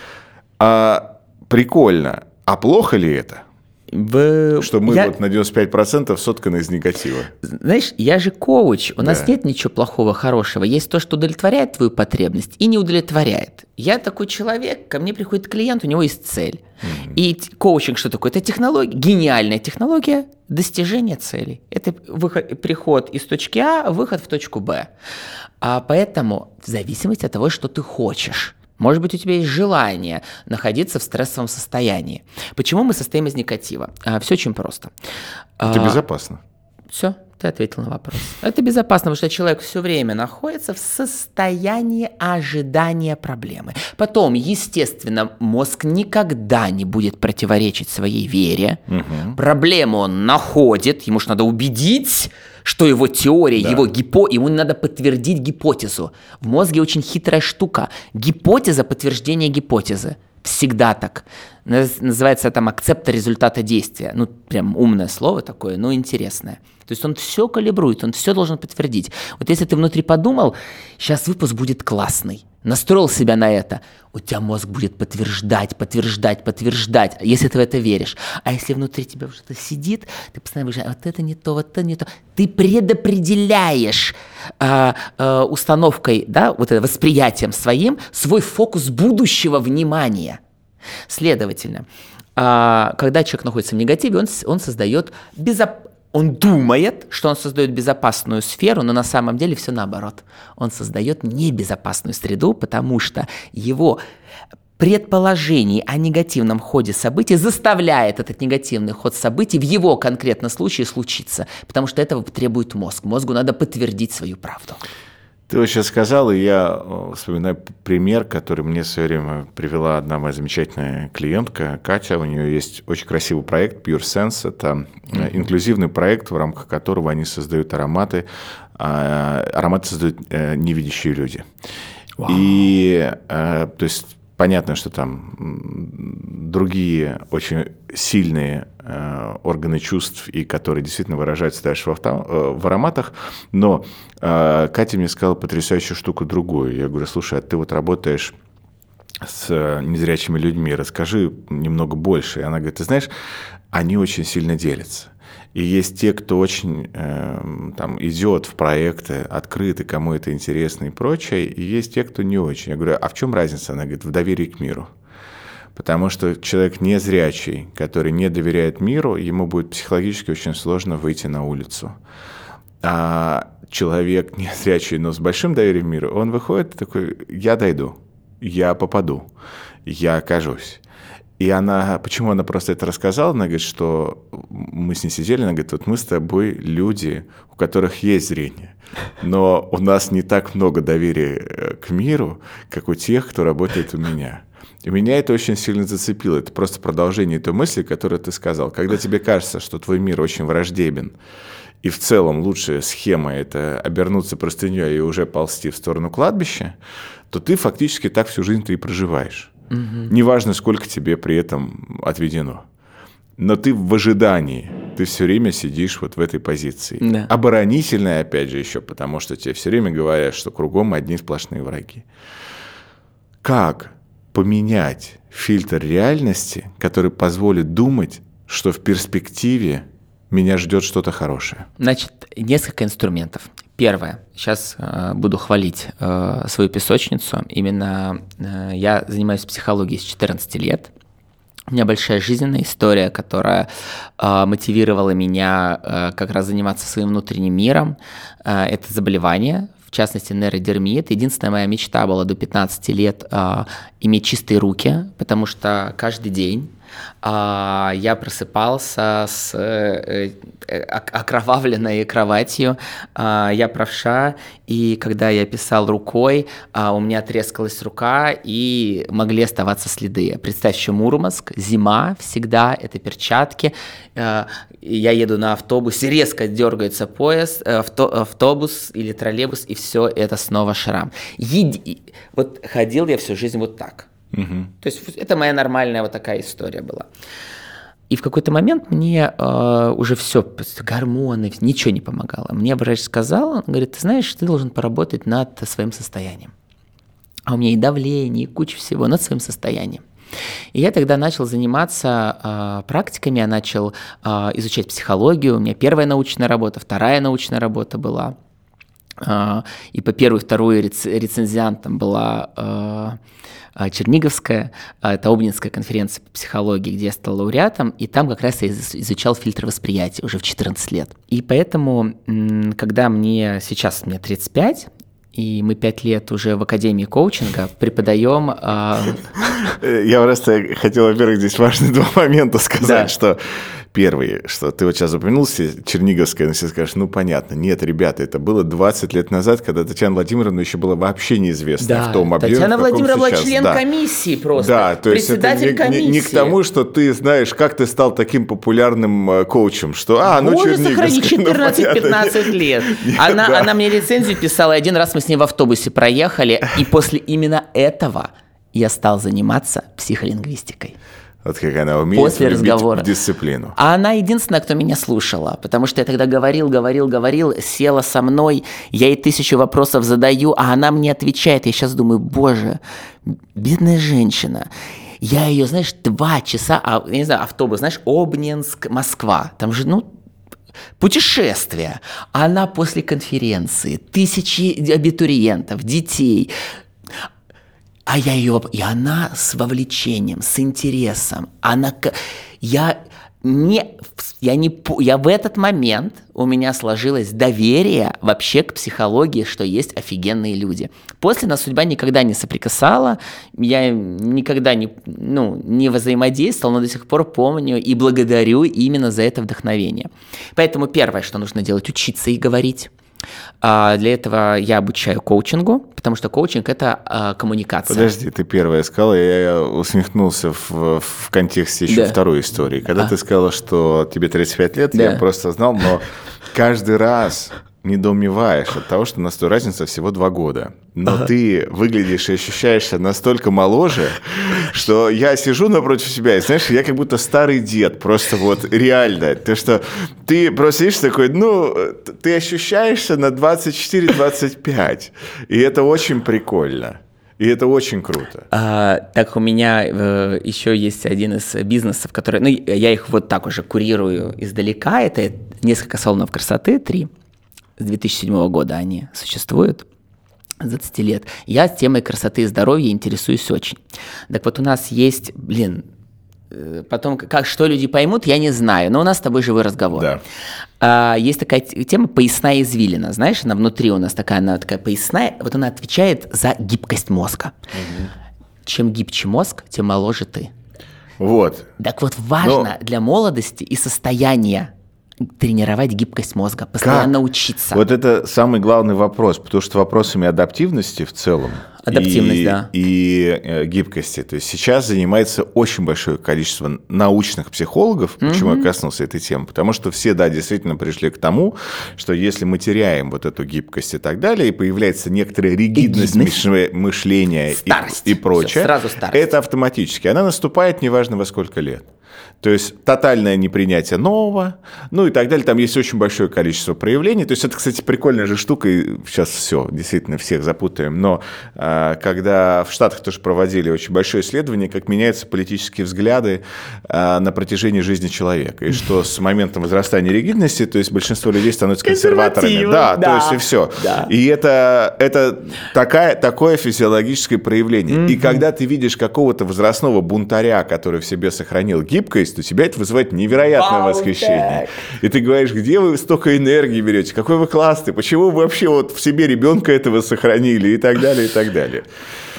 А, прикольно. А плохо ли это? В- Что мы я- вот на 95% сотканы из негатива. Знаешь, я же коуч, у нас Да. нет ничего плохого, хорошего. Есть то, что удовлетворяет твою потребность и не удовлетворяет. Я такой человек, ко мне приходит клиент, у него есть цель. И т- коучинг что такое? Это технология, гениальная технология достижения целей. Это выход, приход из точки А, выход в точку Б. А поэтому в зависимости от того, что ты хочешь. Может быть, у тебя есть желание находиться в стрессовом состоянии. Почему мы состоим из негатива? все очень просто. Это А, безопасно. все, ты ответил на вопрос. Это безопасно, потому что человек все время находится в состоянии ожидания проблемы. Потом, естественно, мозг никогда не будет противоречить своей вере. Проблему он находит, ему же надо убедить, что его теория, его гипо, ему надо подтвердить гипотезу. В мозге очень хитрая штука. Гипотеза подтверждения гипотезы. Всегда так. Называется там акцепта результата действия. Ну, прям умное слово такое, но интересное. То есть он все калибрует, он все должен подтвердить. Вот если ты внутри подумал, сейчас выпуск будет классный, настроил себя на это, у тебя мозг будет подтверждать, подтверждать, подтверждать, если ты в это веришь. А если внутри тебя что-то сидит, ты постоянно говоришь, вот это не то, вот это не то. Ты предопределяешь э, э, установкой, да, вот это восприятием своим свой фокус будущего внимания. Следовательно, э, когда человек находится в негативе, он, он создает безопасность он думает, что он создает безопасную сферу, но на самом деле все наоборот. Он создает небезопасную среду, потому что его предположений о негативном ходе событий заставляет этот негативный ход событий в его конкретном случае случиться, потому что этого требует мозг. Мозгу надо подтвердить свою правду. Ты вот сейчас сказал, и я э, вспоминаю пример, который мне в свое время привела одна моя замечательная клиентка, Катя. У нее есть очень красивый проект Pure Sense. Это mm-hmm. инклюзивный проект, в рамках которого они создают ароматы. А, ароматы создают э, невидящие люди. Wow. И то есть Понятно, что там другие очень сильные э, органы чувств, и которые действительно выражаются дальше э, в ароматах, но э, Катя мне сказала потрясающую штуку другую. Я говорю, слушай, а ты вот работаешь с незрячими людьми, расскажи немного больше. И она говорит, ты знаешь, они очень сильно делятся. И есть те, кто очень э, там, идет в проекты, открыты, кому это интересно и прочее, и есть те, кто не очень. Я говорю, а в чем разница? Она говорит, в доверии к миру. Потому что человек незрячий, который не доверяет миру, ему будет психологически очень сложно выйти на улицу. А человек незрячий, но с большим доверием миру, он выходит такой, я дойду, я попаду, я окажусь. И она, почему она просто это рассказала, она говорит, что мы с ней сидели, она говорит, вот мы с тобой люди, у которых есть зрение, но у нас не так много доверия э, к миру, как у тех, кто работает у меня. И меня это очень сильно зацепило. Это просто продолжение той мысли, которую ты сказал. Когда тебе кажется, что твой мир очень враждебен, и в целом лучшая схема – это обернуться простыней и уже ползти в сторону кладбища, то ты фактически так всю жизнь ты и проживаешь. Угу. Неважно, сколько тебе при этом отведено. Но ты в ожидании, ты все время сидишь вот в этой позиции. Да. Оборонительная, опять же, еще, потому что тебе все время говорят, что кругом одни сплошные враги. Как поменять фильтр реальности, который позволит думать, что в перспективе меня ждет что-то хорошее? Значит, несколько инструментов. Первое. Сейчас э, буду хвалить э, свою песочницу. Именно э, я занимаюсь психологией с 14 лет. У меня большая жизненная история, которая э, мотивировала меня э, как раз заниматься своим внутренним миром. Э, это заболевание, в частности нейродермия. Это единственная моя мечта была до 15 лет э, иметь чистые руки, потому что каждый день я просыпался с э, э, окровавленной кроватью, а, я правша, и когда я писал рукой, а, у меня трескалась рука, и могли оставаться следы. Представь еще Мурманск, зима всегда, это перчатки, я еду на автобусе, резко дергается э, автобус или троллейбус, и все это снова шрам. Еди... Вот ходил я всю жизнь вот так. Угу. То есть это моя нормальная вот такая история была. И в какой-то момент мне э, уже все, гормоны, ничего не помогало. Мне врач сказал, он говорит, ты знаешь, ты должен поработать над своим состоянием. А у меня и давление, и куча всего над своим состоянием. И я тогда начал заниматься э, практиками, я начал э, изучать психологию. У меня первая научная работа, вторая научная работа была. Э, и по первой, второй рец, рецензиантом была э, а, Черниговская, а, это Обнинская конференция по психологии, где я стал лауреатом, и там как раз я изучал фильтр восприятия уже в 14 лет. И поэтому, когда мне сейчас, мне 35, и мы пять лет уже в Академии коучинга преподаем... Э, я просто хотел, во-первых, здесь важные два момента сказать, да. что Первый, что ты вот сейчас упомянул Черниговская, но все скажешь, ну понятно, нет, ребята, это было 20 лет назад, когда Татьяна Владимировна еще была вообще неизвестна да, в том объеме, Татьяна Владимировна была член да. комиссии просто, да, то есть председатель это не, комиссии. Не, не к тому, что ты знаешь, как ты стал таким популярным э, коучем, что, а, ну Боже, Черниговская. сохрани, 14-15 ну, лет. Нет, она, да. она мне рецензию писала, один раз мы с ней в автобусе проехали, и после именно этого я стал заниматься психолингвистикой. Вот как она умеет После разговора. дисциплину. А она единственная, кто меня слушала, потому что я тогда говорил, говорил, говорил, села со мной, я ей тысячу вопросов задаю, а она мне отвечает. Я сейчас думаю, боже, бедная женщина. Я ее, знаешь, два часа, а, я не знаю, автобус, знаешь, Обнинск, Москва. Там же, ну, путешествие. Она после конференции, тысячи абитуриентов, детей, а я ее... И она с вовлечением, с интересом. Она... Я не, я не, я в этот момент у меня сложилось доверие вообще к психологии, что есть офигенные люди. После нас судьба никогда не соприкасала, я никогда не, ну, не взаимодействовал, но до сих пор помню и благодарю именно за это вдохновение. Поэтому первое, что нужно делать, учиться и говорить. А для этого я обучаю коучингу, потому что коучинг это а, коммуникация. Подожди, ты первая сказала, я усмехнулся в, в контексте еще да. второй истории. Когда а. ты сказала, что тебе 35 лет, да. я просто знал, но каждый раз недоумеваешь от того, что у нас тут разница всего два года. Но ага. ты выглядишь и ощущаешься настолько моложе, что я сижу напротив себя, и знаешь, я как будто старый дед, просто вот реально. То, что ты просто сидишь такой, ну, ты ощущаешься на 24-25, и это очень прикольно. И это очень круто. А, так у меня э, еще есть один из бизнесов, который, ну, я их вот так уже курирую издалека. Это несколько салонов красоты, три с 2007 года они существуют. 20 лет. Я темой красоты и здоровья интересуюсь очень. Так вот у нас есть, блин, э, потом как что люди поймут, я не знаю, но у нас с тобой живой разговор. Да. А, есть такая тема поясная извилина, знаешь, она внутри у нас такая, она такая поясная, вот она отвечает за гибкость мозга. Угу. Чем гибче мозг, тем моложе ты. Вот. Так вот важно но... для молодости и состояния тренировать гибкость мозга, постоянно как? учиться. Вот это самый главный вопрос, потому что вопросами адаптивности в целом Адаптивность, и, да. И э, гибкости. То есть сейчас занимается очень большое количество научных психологов. Mm-hmm. Почему я коснулся этой темы? Потому что все, да, действительно пришли к тому, что если мы теряем вот эту гибкость и так далее, и появляется некоторая ригидность, ригидность. мышления и, и прочее, Все, сразу старость. это автоматически. Она наступает неважно во сколько лет. То есть тотальное непринятие нового, ну и так далее. Там есть очень большое количество проявлений. То есть это, кстати, прикольная же штука. И сейчас все, действительно, всех запутаем. Но а, когда в Штатах тоже проводили очень большое исследование, как меняются политические взгляды а, на протяжении жизни человека. И что с моментом возрастания ригидности, то есть большинство людей становятся консерваторами. Да, да, то есть и все. Да. И это, это такая, такое физиологическое проявление. Mm-hmm. И когда ты видишь какого-то возрастного бунтаря, который в себе сохранил гибкость, есть у тебя это вызывает невероятное Вау, восхищение. Так. И ты говоришь, где вы столько энергии берете, какой вы классный, почему вы вообще вот в себе ребенка этого сохранили и так далее, и так далее.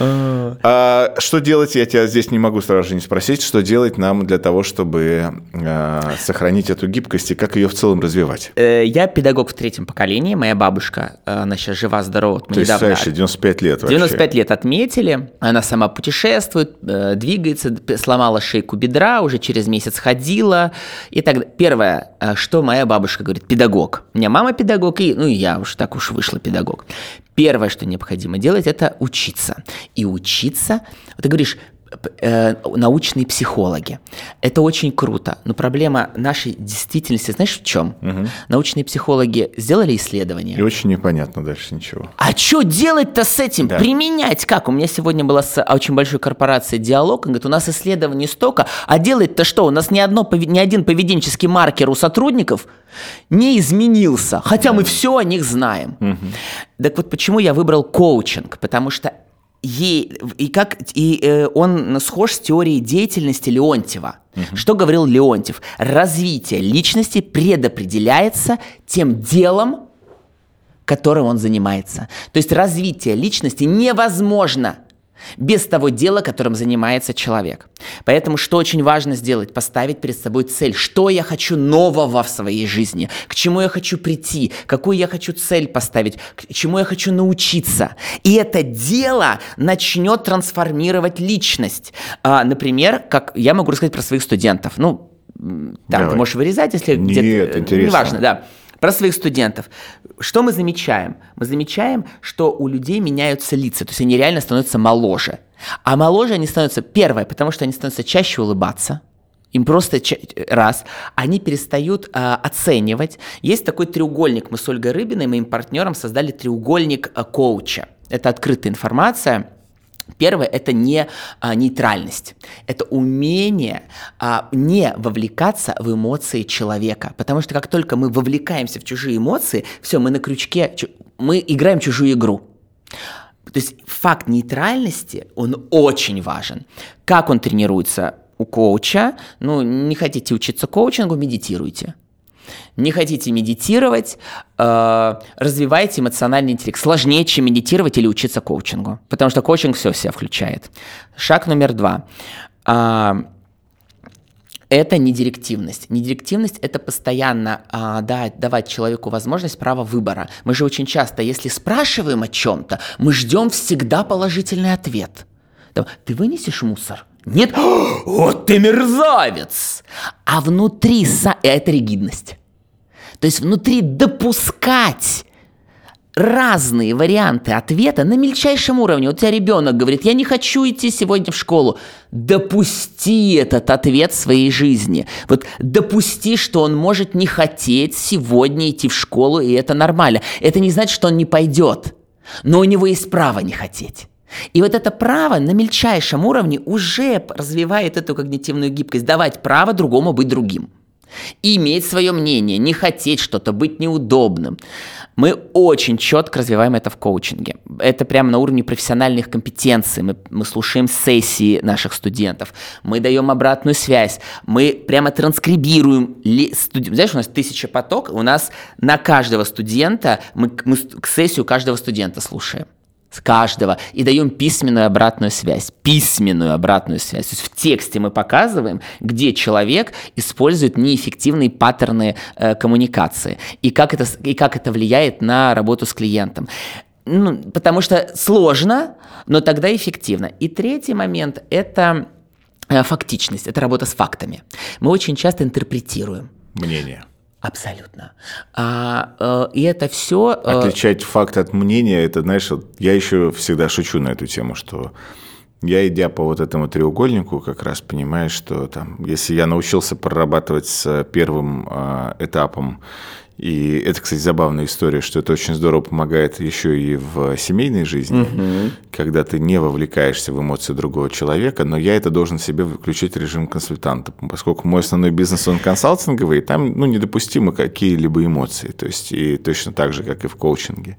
А. что делать, я тебя здесь не могу сразу же не спросить, что делать нам для того, чтобы а, сохранить эту гибкость и как ее в целом развивать? Э, я педагог в третьем поколении, моя бабушка, э, она сейчас жива-здорова. То есть, недавно... 95 лет вообще. 95 лет отметили, она сама путешествует, э, двигается, сломала шейку бедра, уже через месяц ходила. И так Первое, что моя бабушка говорит, педагог. У меня мама педагог, и, ну, я уж так уж вышла педагог. Первое, что необходимо делать, это учиться. И учиться, вот ты говоришь, э, научные психологи. Это очень круто. Но проблема нашей действительности, знаешь, в чем? Угу. Научные психологи сделали исследование. И очень непонятно дальше ничего. А что делать-то с этим? Да. Применять как? У меня сегодня была с очень большой корпорацией диалог. Он говорит, у нас исследований столько, а делать-то что? У нас ни, одно, ни один поведенческий маркер у сотрудников не изменился, хотя да. мы все о них знаем. Угу. Так вот, почему я выбрал коучинг? Потому что и, и как и э, он схож с теорией деятельности Леонтьева. Угу. Что говорил Леонтьев? Развитие личности предопределяется тем делом, которым он занимается. То есть развитие личности невозможно без того дела, которым занимается человек. Поэтому что очень важно сделать? Поставить перед собой цель. Что я хочу нового в своей жизни? К чему я хочу прийти? Какую я хочу цель поставить? К чему я хочу научиться? И это дело начнет трансформировать личность. А, например, как я могу рассказать про своих студентов. Ну, там Давай. ты можешь вырезать, если где-то... Нет, интересно. Неважно, да. Про своих студентов. Что мы замечаем? Мы замечаем, что у людей меняются лица, то есть они реально становятся моложе. А моложе они становятся, первое, потому что они становятся чаще улыбаться, им просто раз, они перестают э, оценивать. Есть такой треугольник. Мы с Ольгой Рыбиной, моим партнером, создали треугольник э, коуча. Это открытая информация. Первое – это не а, нейтральность, это умение а, не вовлекаться в эмоции человека, потому что как только мы вовлекаемся в чужие эмоции, все, мы на крючке, мы играем чужую игру. То есть факт нейтральности, он очень важен. Как он тренируется? у коуча, ну, не хотите учиться коучингу, медитируйте. Не хотите медитировать, э, развивайте эмоциональный интеллект. Сложнее, чем медитировать или учиться коучингу, потому что коучинг все все включает. Шаг номер два. Э, это не директивность. Недирективность – это постоянно а, да, давать человеку возможность права выбора. Мы же очень часто, если спрашиваем о чем-то, мы ждем всегда положительный ответ. Ты вынесешь мусор? Нет, вот ты мерзавец! А внутри, это ригидность. То есть внутри допускать разные варианты ответа на мельчайшем уровне. Вот у тебя ребенок говорит, я не хочу идти сегодня в школу. Допусти этот ответ в своей жизни. Вот допусти, что он может не хотеть сегодня идти в школу, и это нормально. Это не значит, что он не пойдет. Но у него есть право не хотеть. И вот это право на мельчайшем уровне уже развивает эту когнитивную гибкость, давать право другому быть другим. И иметь свое мнение, не хотеть что-то, быть неудобным. Мы очень четко развиваем это в коучинге. Это прямо на уровне профессиональных компетенций. Мы, мы слушаем сессии наших студентов, мы даем обратную связь, мы прямо транскрибируем. Ли, студ... Знаешь, у нас тысяча поток, у нас на каждого студента, мы, мы сессию каждого студента слушаем с каждого и даем письменную обратную связь. Письменную обратную связь. То есть в тексте мы показываем, где человек использует неэффективные паттерны э, коммуникации и как, это, и как это влияет на работу с клиентом. Ну, потому что сложно, но тогда эффективно. И третий момент – это э, фактичность, это работа с фактами. Мы очень часто интерпретируем. Мнение. Абсолютно. А, э, и это все... Э... Отличать факт от мнения, это, знаешь, я еще всегда шучу на эту тему, что я, идя по вот этому треугольнику, как раз понимаю, что там, если я научился прорабатывать с первым э, этапом и это, кстати, забавная история, что это очень здорово помогает еще и в семейной жизни, угу. когда ты не вовлекаешься в эмоции другого человека, но я это должен себе включить режим консультанта, поскольку мой основной бизнес, он консалтинговый, и там ну, недопустимы какие-либо эмоции, то есть и точно так же, как и в коучинге.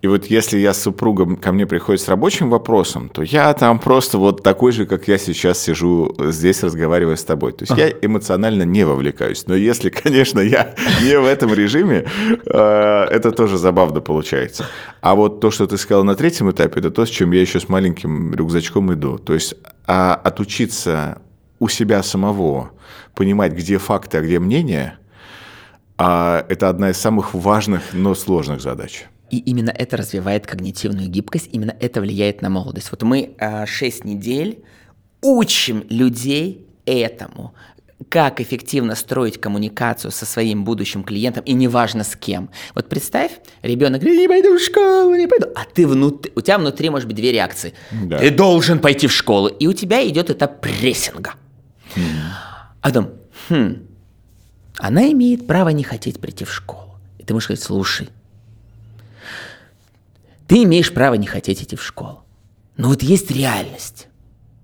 И вот если я с супругом ко мне приходит с рабочим вопросом, то я там просто вот такой же, как я сейчас сижу здесь, разговаривая с тобой. То есть ага. я эмоционально не вовлекаюсь. Но если, конечно, я не в этом режиме, э, это тоже забавно получается. А вот то, что ты сказал на третьем этапе, это то, с чем я еще с маленьким рюкзачком иду. То есть а отучиться у себя самого понимать, где факты, а где мнение, а это одна из самых важных, но сложных задач. И именно это развивает когнитивную гибкость, именно это влияет на молодость. Вот мы э, 6 недель учим людей этому, как эффективно строить коммуникацию со своим будущим клиентом, и неважно с кем. Вот представь, ребенок говорит, не пойду в школу, не пойду. А ты внутри, у тебя внутри может быть две реакции. Да. Ты должен пойти в школу. И у тебя идет этап прессинга. Mm. А потом, хм, она имеет право не хотеть прийти в школу. И ты можешь сказать, слушай, ты имеешь право не хотеть идти в школу. Но вот есть реальность.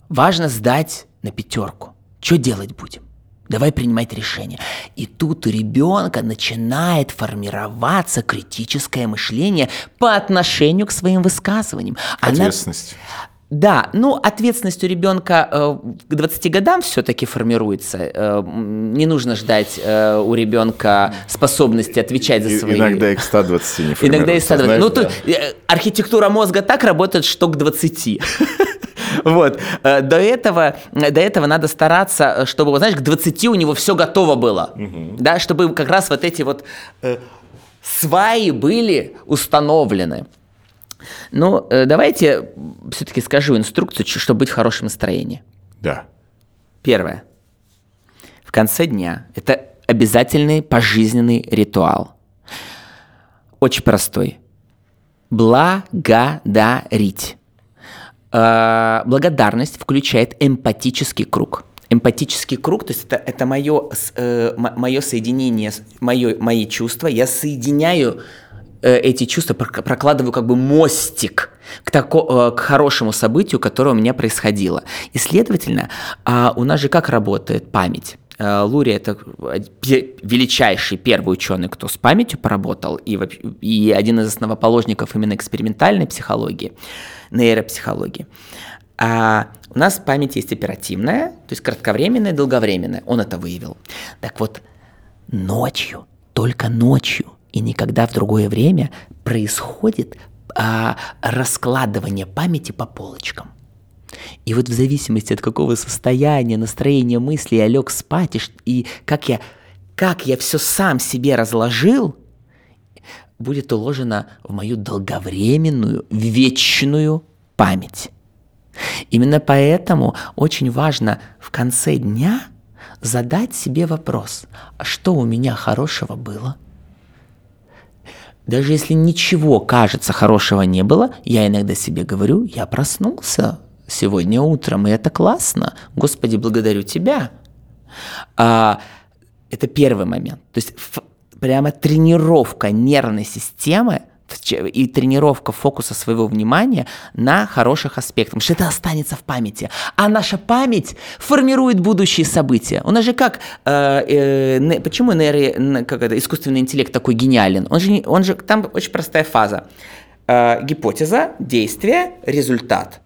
Важно сдать на пятерку. Что делать будем? Давай принимать решение. И тут у ребенка начинает формироваться критическое мышление по отношению к своим высказываниям. Ответственность. Она, да, ну ответственность у ребенка э, к 20 годам все-таки формируется. Э, не нужно ждать э, у ребенка способности отвечать за свои... Иногда и к 120 не формируется. Иногда и к 120. Знаешь, ну, да. тут, э, архитектура мозга так работает, что к 20. Вот. Э, до этого, до этого надо стараться, чтобы, знаешь, к 20 у него все готово было. Угу. Да, чтобы как раз вот эти вот э, сваи были установлены. Ну, давайте все-таки скажу инструкцию, чтобы быть в хорошем настроении. Да. Первое. В конце дня это обязательный пожизненный ритуал. Очень простой. Благодарить. Э, благодарность включает эмпатический круг. Эмпатический круг, то есть это, это мое, э, мое соединение, мое, мои чувства, я соединяю эти чувства, прокладываю как бы мостик к, тако, к хорошему событию, которое у меня происходило. И, следовательно, а у нас же как работает память? Э, Лури это величайший первый ученый, кто с памятью поработал, и, и один из основоположников именно экспериментальной психологии, нейропсихологии. А у нас память есть оперативная, то есть кратковременная долговременная. Он это выявил. Так вот, ночью, только ночью и никогда в другое время происходит а, раскладывание памяти по полочкам. И вот в зависимости от какого состояния, настроения, мысли я лег спать, и, и как я, как я все сам себе разложил, будет уложено в мою долговременную, вечную память. Именно поэтому очень важно в конце дня задать себе вопрос, а что у меня хорошего было? Даже если ничего, кажется, хорошего не было, я иногда себе говорю, я проснулся сегодня утром, и это классно. Господи, благодарю Тебя. А, это первый момент. То есть прямо тренировка нервной системы и тренировка фокуса своего внимания на хороших аспектах, что это останется в памяти. А наша память формирует будущие события. У нас же как, э, э, почему нейро, как это, искусственный интеллект такой гениален? Он же, он же, там очень простая фаза. Э, гипотеза, действие, результат.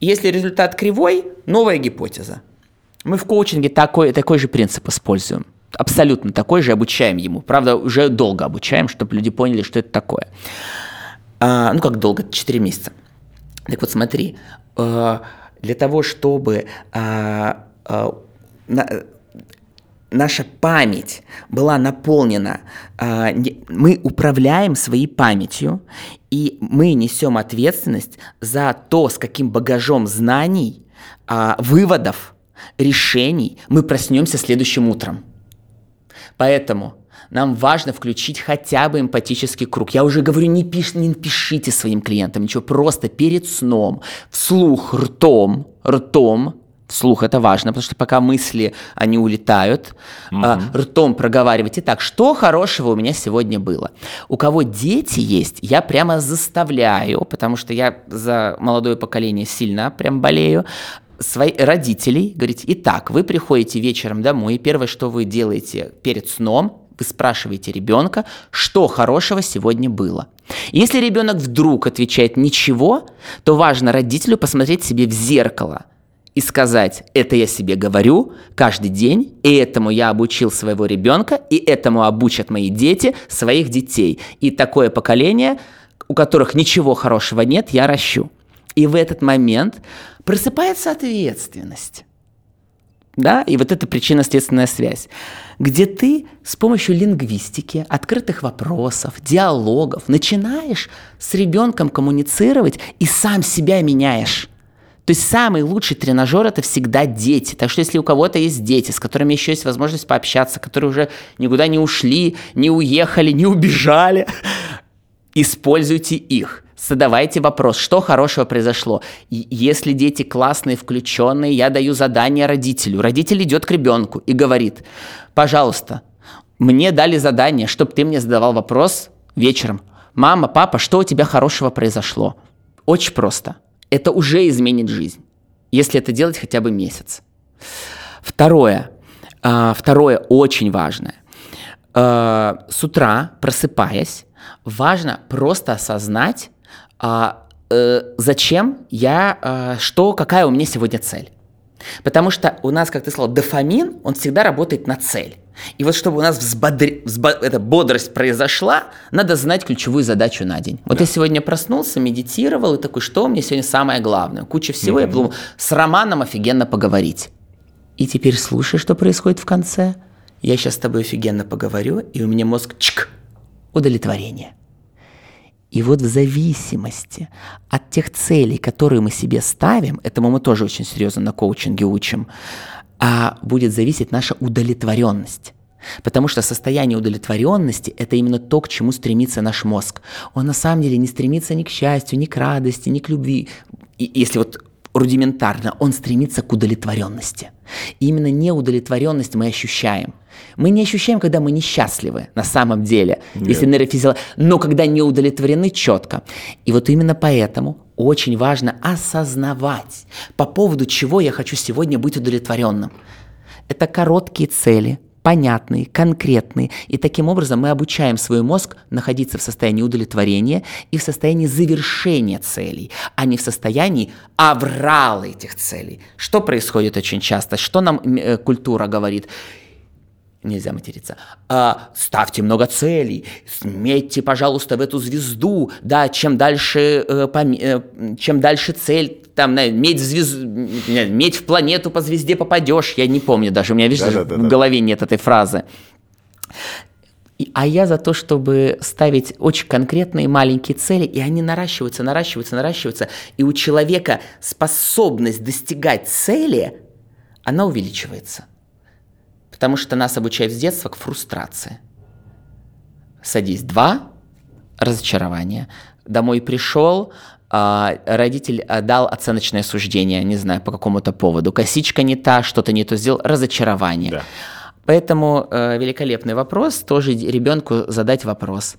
Если результат кривой, новая гипотеза. Мы в коучинге такой, такой же принцип используем. Абсолютно такой же обучаем ему. Правда, уже долго обучаем, чтобы люди поняли, что это такое. А, ну, как долго? 4 месяца. Так вот, смотри, э, для того, чтобы а, а, наша память была наполнена, а, мы управляем своей памятью, и мы несем ответственность за то, с каким багажом знаний, выводов, решений мы проснемся следующим утром. Поэтому нам важно включить хотя бы эмпатический круг. Я уже говорю, не, пиш, не пишите своим клиентам ничего, просто перед сном, вслух, ртом, ртом Слух это важно, потому что пока мысли, они улетают, угу. ртом проговаривайте так, что хорошего у меня сегодня было. У кого дети есть, я прямо заставляю, потому что я за молодое поколение сильно прям болею, свои, родителей говорить, итак, вы приходите вечером домой, и первое, что вы делаете перед сном, вы спрашиваете ребенка, что хорошего сегодня было. Если ребенок вдруг отвечает ничего, то важно родителю посмотреть себе в зеркало – и сказать, это я себе говорю каждый день, и этому я обучил своего ребенка, и этому обучат мои дети своих детей. И такое поколение, у которых ничего хорошего нет, я ращу. И в этот момент просыпается ответственность. Да, и вот это причинно-следственная связь, где ты с помощью лингвистики, открытых вопросов, диалогов начинаешь с ребенком коммуницировать и сам себя меняешь. То есть самый лучший тренажер это всегда дети. Так что если у кого-то есть дети, с которыми еще есть возможность пообщаться, которые уже никуда не ушли, не уехали, не убежали, используйте их. Задавайте вопрос, что хорошего произошло. И если дети классные, включенные, я даю задание родителю. Родитель идет к ребенку и говорит, пожалуйста, мне дали задание, чтобы ты мне задавал вопрос вечером. Мама, папа, что у тебя хорошего произошло? Очень просто это уже изменит жизнь, если это делать хотя бы месяц. Второе, а, второе очень важное. А, с утра, просыпаясь, важно просто осознать, а, э, зачем я, что, какая у меня сегодня цель. Потому что у нас, как ты сказал, дофамин, он всегда работает на цель. И вот чтобы у нас взбодр... взбо... эта бодрость произошла, надо знать ключевую задачу на день. Вот да. я сегодня проснулся, медитировал и такой, что мне сегодня самое главное? Куча всего, mm-hmm. я подумал, с Романом офигенно поговорить. И теперь слушай, что происходит в конце. Я сейчас с тобой офигенно поговорю, и у меня мозг чик, удовлетворение. И вот в зависимости от тех целей, которые мы себе ставим, этому мы тоже очень серьезно на коучинге учим, а будет зависеть наша удовлетворенность. Потому что состояние удовлетворенности – это именно то, к чему стремится наш мозг. Он на самом деле не стремится ни к счастью, ни к радости, ни к любви. И если вот рудиментарно, он стремится к удовлетворенности. И именно неудовлетворенность мы ощущаем. Мы не ощущаем, когда мы несчастливы на самом деле, Нет. если нейрофизиология, но когда не удовлетворены четко. И вот именно поэтому очень важно осознавать, по поводу чего я хочу сегодня быть удовлетворенным. Это короткие цели, понятные, конкретные. И таким образом мы обучаем свой мозг находиться в состоянии удовлетворения и в состоянии завершения целей, а не в состоянии аврала этих целей. Что происходит очень часто? Что нам э, культура говорит? Нельзя материться. А, ставьте много целей, метьте, пожалуйста, в эту звезду, да, чем дальше, э, по, э, чем дальше цель, там, на, медь, в звезд... медь в планету по звезде попадешь, я не помню даже, у меня, видишь, да, да, да, в голове нет этой фразы. И, а я за то, чтобы ставить очень конкретные маленькие цели, и они наращиваются, наращиваются, наращиваются, и у человека способность достигать цели, она увеличивается – Потому что нас обучают с детства к фрустрации. Садись. Два. Разочарование. Домой пришел, а, родитель а, дал оценочное суждение, не знаю, по какому-то поводу. Косичка не та, что-то не то сделал. Разочарование. Да. Поэтому э, великолепный вопрос, тоже ребенку задать вопрос.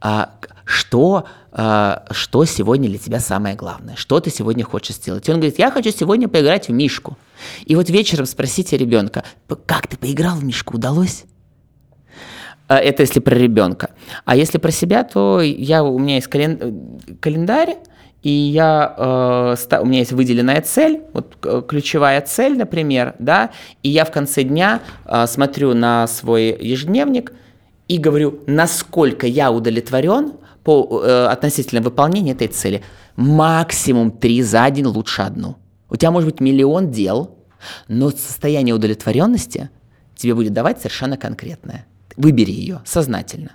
А, что, а, что сегодня для тебя самое главное? Что ты сегодня хочешь сделать? И он говорит, я хочу сегодня поиграть в Мишку. И вот вечером спросите ребенка, как ты поиграл в Мишку, удалось? А, это если про ребенка. А если про себя, то я, у меня есть календарь, и я, э, у меня есть выделенная цель, вот ключевая цель, например, да, и я в конце дня э, смотрю на свой ежедневник и говорю, насколько я удовлетворен по э, относительно выполнения этой цели. Максимум три за день, лучше одну. У тебя может быть миллион дел, но состояние удовлетворенности тебе будет давать совершенно конкретное. Выбери ее сознательно.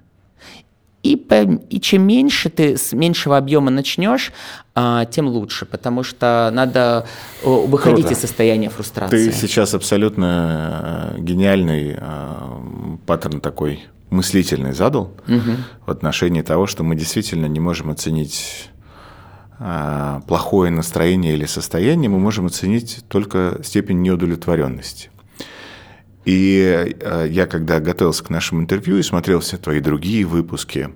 И, и чем меньше ты с меньшего объема начнешь, а, тем лучше, потому что надо выходить Круто. из состояния фрустрации. Ты сейчас абсолютно э, гениальный э, паттерн такой мыслительный задал угу. в отношении того, что мы действительно не можем оценить плохое настроение или состояние, мы можем оценить только степень неудовлетворенности. И э, я, когда готовился к нашему интервью и смотрел все твои другие выпуски,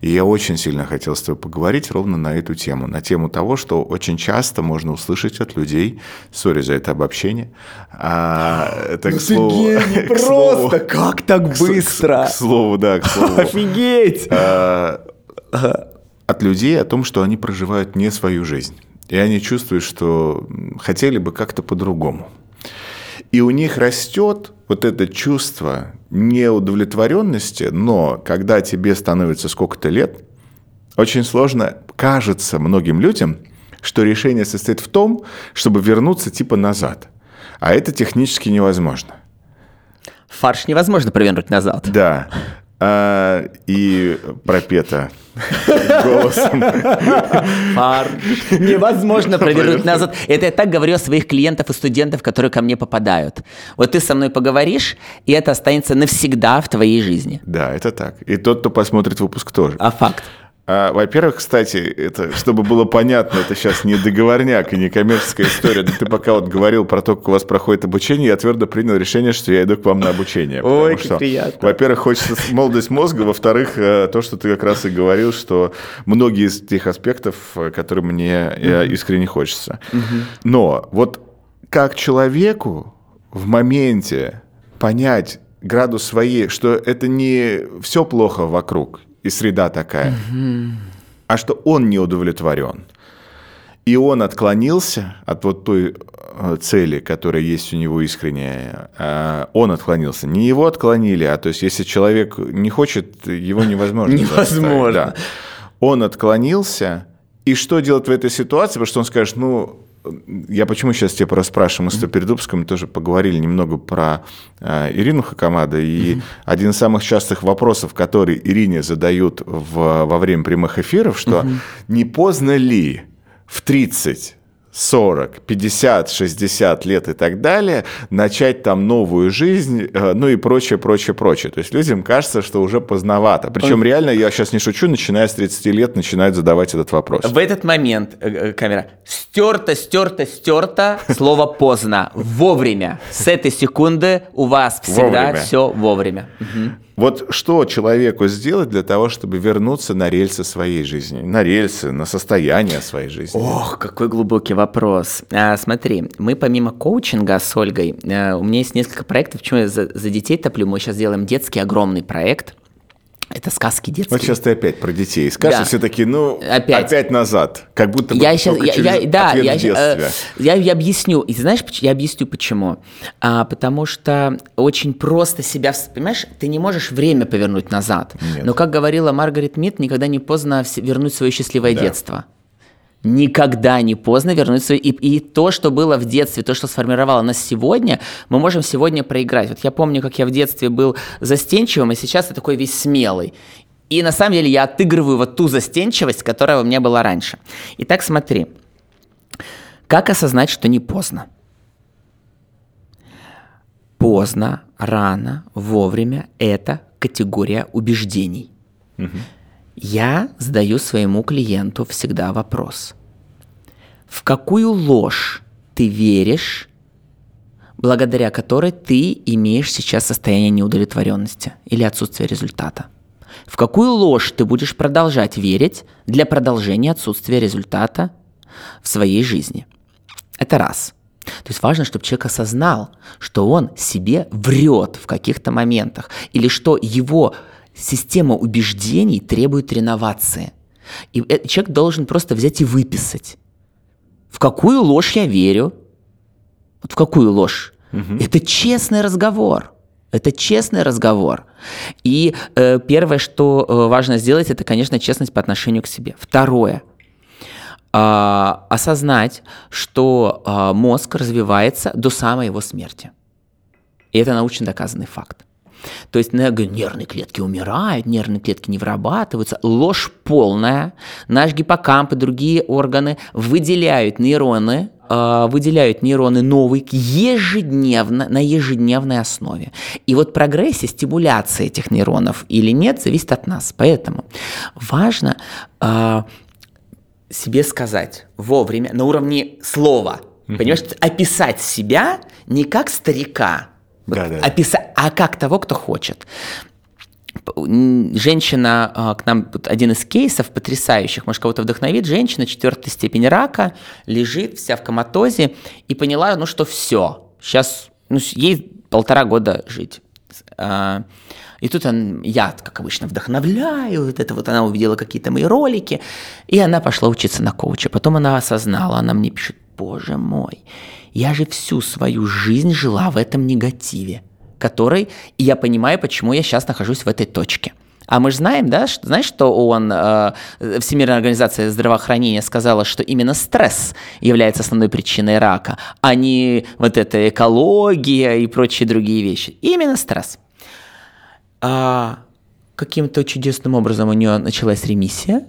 и я очень сильно хотел с тобой поговорить ровно на эту тему, на тему того, что очень часто можно услышать от людей, сори за это обобщение, а, это к слову... Офигеть, просто, слову, как так быстро? К, к слову, да, к слову. Офигеть! А, от людей о том, что они проживают не свою жизнь. И они чувствуют, что хотели бы как-то по-другому. И у них растет вот это чувство неудовлетворенности, но когда тебе становится сколько-то лет, очень сложно, кажется многим людям, что решение состоит в том, чтобы вернуться типа назад. А это технически невозможно. Фарш невозможно провернуть назад. Да. А, и пропета голосом. Фар. Невозможно провернуть назад. Это я так говорю о своих клиентов и студентов, которые ко мне попадают. Вот ты со мной поговоришь, и это останется навсегда в твоей жизни. Да, это так. И тот, кто посмотрит выпуск тоже. А факт. А, во-первых, кстати, это, чтобы было понятно, это сейчас не договорняк и не коммерческая история. Но ты пока вот говорил про то, как у вас проходит обучение, я твердо принял решение, что я иду к вам на обучение. Ой, как что, приятно. Во-первых, хочется молодость мозга. Во-вторых, э, то, что ты как раз и говорил, что многие из тех аспектов, э, которые мне угу. искренне хочется. Угу. Но вот как человеку в моменте понять градус своей, что это не все плохо вокруг, и среда такая, угу. а что он не удовлетворен. И он отклонился от вот той э, цели, которая есть у него искренняя, а он отклонился. Не его отклонили, а то есть если человек не хочет, его невозможно. Невозможно. Да. Он отклонился, и что делать в этой ситуации? Потому что он скажет, ну, я почему сейчас тебя расспрашиваю? Мы с тобой перед выпуском тоже поговорили немного про э, Ирину Хакамада, и mm-hmm. один из самых частых вопросов, который Ирине задают в, во время прямых эфиров, что mm-hmm. не поздно ли в 30 40, 50, 60 лет и так далее, начать там новую жизнь, э, ну и прочее, прочее, прочее. То есть людям кажется, что уже поздновато. Причем реально, я сейчас не шучу, начиная с 30 лет начинают задавать этот вопрос. В этот момент э, э, камера стерто, стерто, стерто, слово поздно, вовремя. С этой секунды у вас всегда Вовремя. все вовремя. Мгм. Вот что человеку сделать для того, чтобы вернуться на рельсы своей жизни? На рельсы, на состояние своей жизни? Ох, какой глубокий вопрос. А, смотри, мы помимо коучинга с Ольгой, э, у меня есть несколько проектов, почему я за, за детей топлю. Мы сейчас делаем детский огромный проект. Это сказки детские. Вот сейчас ты опять про детей скажешь, Да. все таки ну, Опять. опять. назад. Как будто бы Я сейчас, я, через я- да, я, э, я, я объясню. И ты знаешь, я объясню почему. А, потому что очень просто себя, понимаешь, ты не можешь время повернуть назад. Нет. Но как говорила Маргарет Мид, никогда не поздно вернуть свое счастливое Да. детство. Никогда не поздно вернуть свое... И, и то, что было в детстве, то, что сформировало нас сегодня, мы можем сегодня проиграть. Вот я помню, как я в детстве был застенчивым, а сейчас я такой весь смелый. И на самом деле я отыгрываю вот ту застенчивость, которая у меня была раньше. Итак, смотри. Как осознать, что не поздно? Поздно, рано, вовремя – это категория убеждений. Я задаю своему клиенту всегда вопрос. В какую ложь ты веришь, благодаря которой ты имеешь сейчас состояние неудовлетворенности или отсутствие результата? В какую ложь ты будешь продолжать верить для продолжения отсутствия результата в своей жизни? Это раз. То есть важно, чтобы человек осознал, что он себе врет в каких-то моментах, или что его система убеждений требует реновации. И э- человек должен просто взять и выписать. В какую ложь я верю? Вот в какую ложь? Это честный разговор. Это честный разговор. И э, первое, что э, важно сделать, это, конечно, честность по отношению к себе. Второе. А, осознать, что а, мозг развивается до самой его смерти. И это научно доказанный факт. То есть, ну, я говорю, нервные клетки умирают, нервные клетки не вырабатываются. Ложь полная. Наш гиппокамп и другие органы выделяют нейроны, э, выделяют нейроны новые ежедневно, на ежедневной основе. И вот прогрессия, стимуляция этих нейронов или нет, зависит от нас. Поэтому важно э, себе сказать вовремя, на уровне слова. Понимаешь, описать себя не как старика, вот Да-да. описа- а как того, кто хочет. Женщина, а, к нам один из кейсов потрясающих, может кого-то вдохновит, женщина четвертой степени рака, лежит вся в коматозе и поняла, ну что все, сейчас ну, ей полтора года жить. А, И тут он, я, как обычно, вдохновляю, вот это вот она увидела какие-то мои ролики, и она пошла учиться на коуча. Потом она осознала, она мне пишет, боже мой, я же всю свою жизнь жила в этом негативе, который, и я понимаю, почему я сейчас нахожусь в этой точке. А мы же знаем, да, что, знаешь, что ООН, э, Всемирная организация здравоохранения сказала, что именно стресс является основной причиной рака, а не вот эта экология и прочие другие вещи. Именно стресс. А, каким-то чудесным образом у нее началась ремиссия,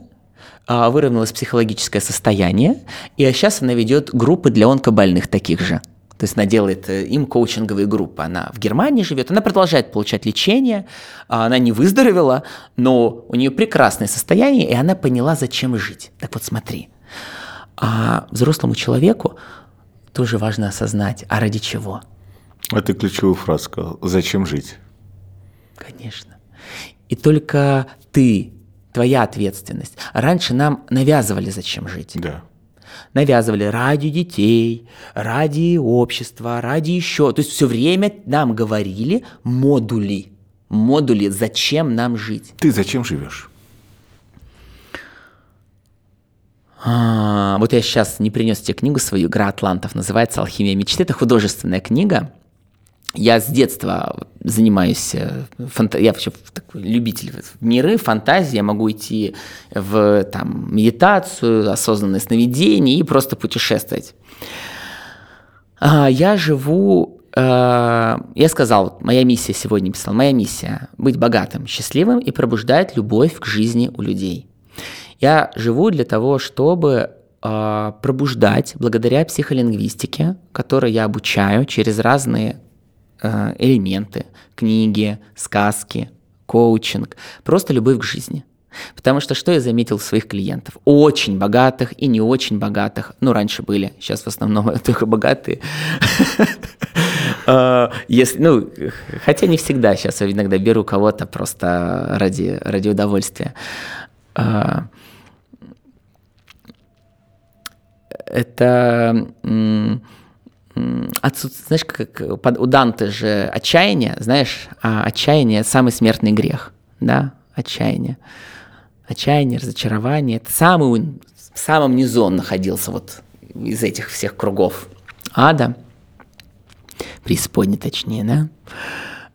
выровнялось психологическое состояние, и сейчас она ведет группы для онкобольных таких же. То есть она делает э, им коучинговые группы. Она в Германии живет, она продолжает получать лечение, а, она не выздоровела, но у нее прекрасное состояние, и она поняла, зачем жить. Так вот смотри, а взрослому человеку тоже важно осознать, а ради чего? А ты ключевую фразу сказал. Зачем жить? Конечно. И только ты, твоя ответственность. Раньше нам навязывали, зачем жить. Да. Навязывали ради детей, ради общества, ради еще. То есть все время нам говорили модули. Модули, зачем нам жить. Ты зачем живешь? А, вот я сейчас не принес тебе книгу свою, «Игра атлантов», называется «Алхимия мечты». Это художественная книга. Я с детства занимаюсь, э, фанта- я вообще такой любитель миры, фантазии, я могу идти в там, медитацию, осознанное сновидение и просто путешествовать. А, Я живу, э, я сказал, моя миссия сегодня писал, моя миссия – быть богатым, счастливым и пробуждать любовь к жизни у людей. Я живу для того, чтобы э, пробуждать благодаря психолингвистике, которой я обучаю через разные э, элементы, книги, сказки, коучинг, просто любовь к жизни. Потому что что я заметил у своих клиентов? Очень богатых и не очень богатых. Ну, раньше были, сейчас в основном только богатые. А, если, ну, хотя не всегда, сейчас я иногда беру кого-то просто ради, ради удовольствия. А, это отсутствие, знаешь, как под, у Данте же отчаяние, знаешь, а отчаяние – самый смертный грех, да, отчаяние. Отчаяние, разочарование – это самый, в самом низу он находился вот из этих всех кругов ада, преисподней точнее, да.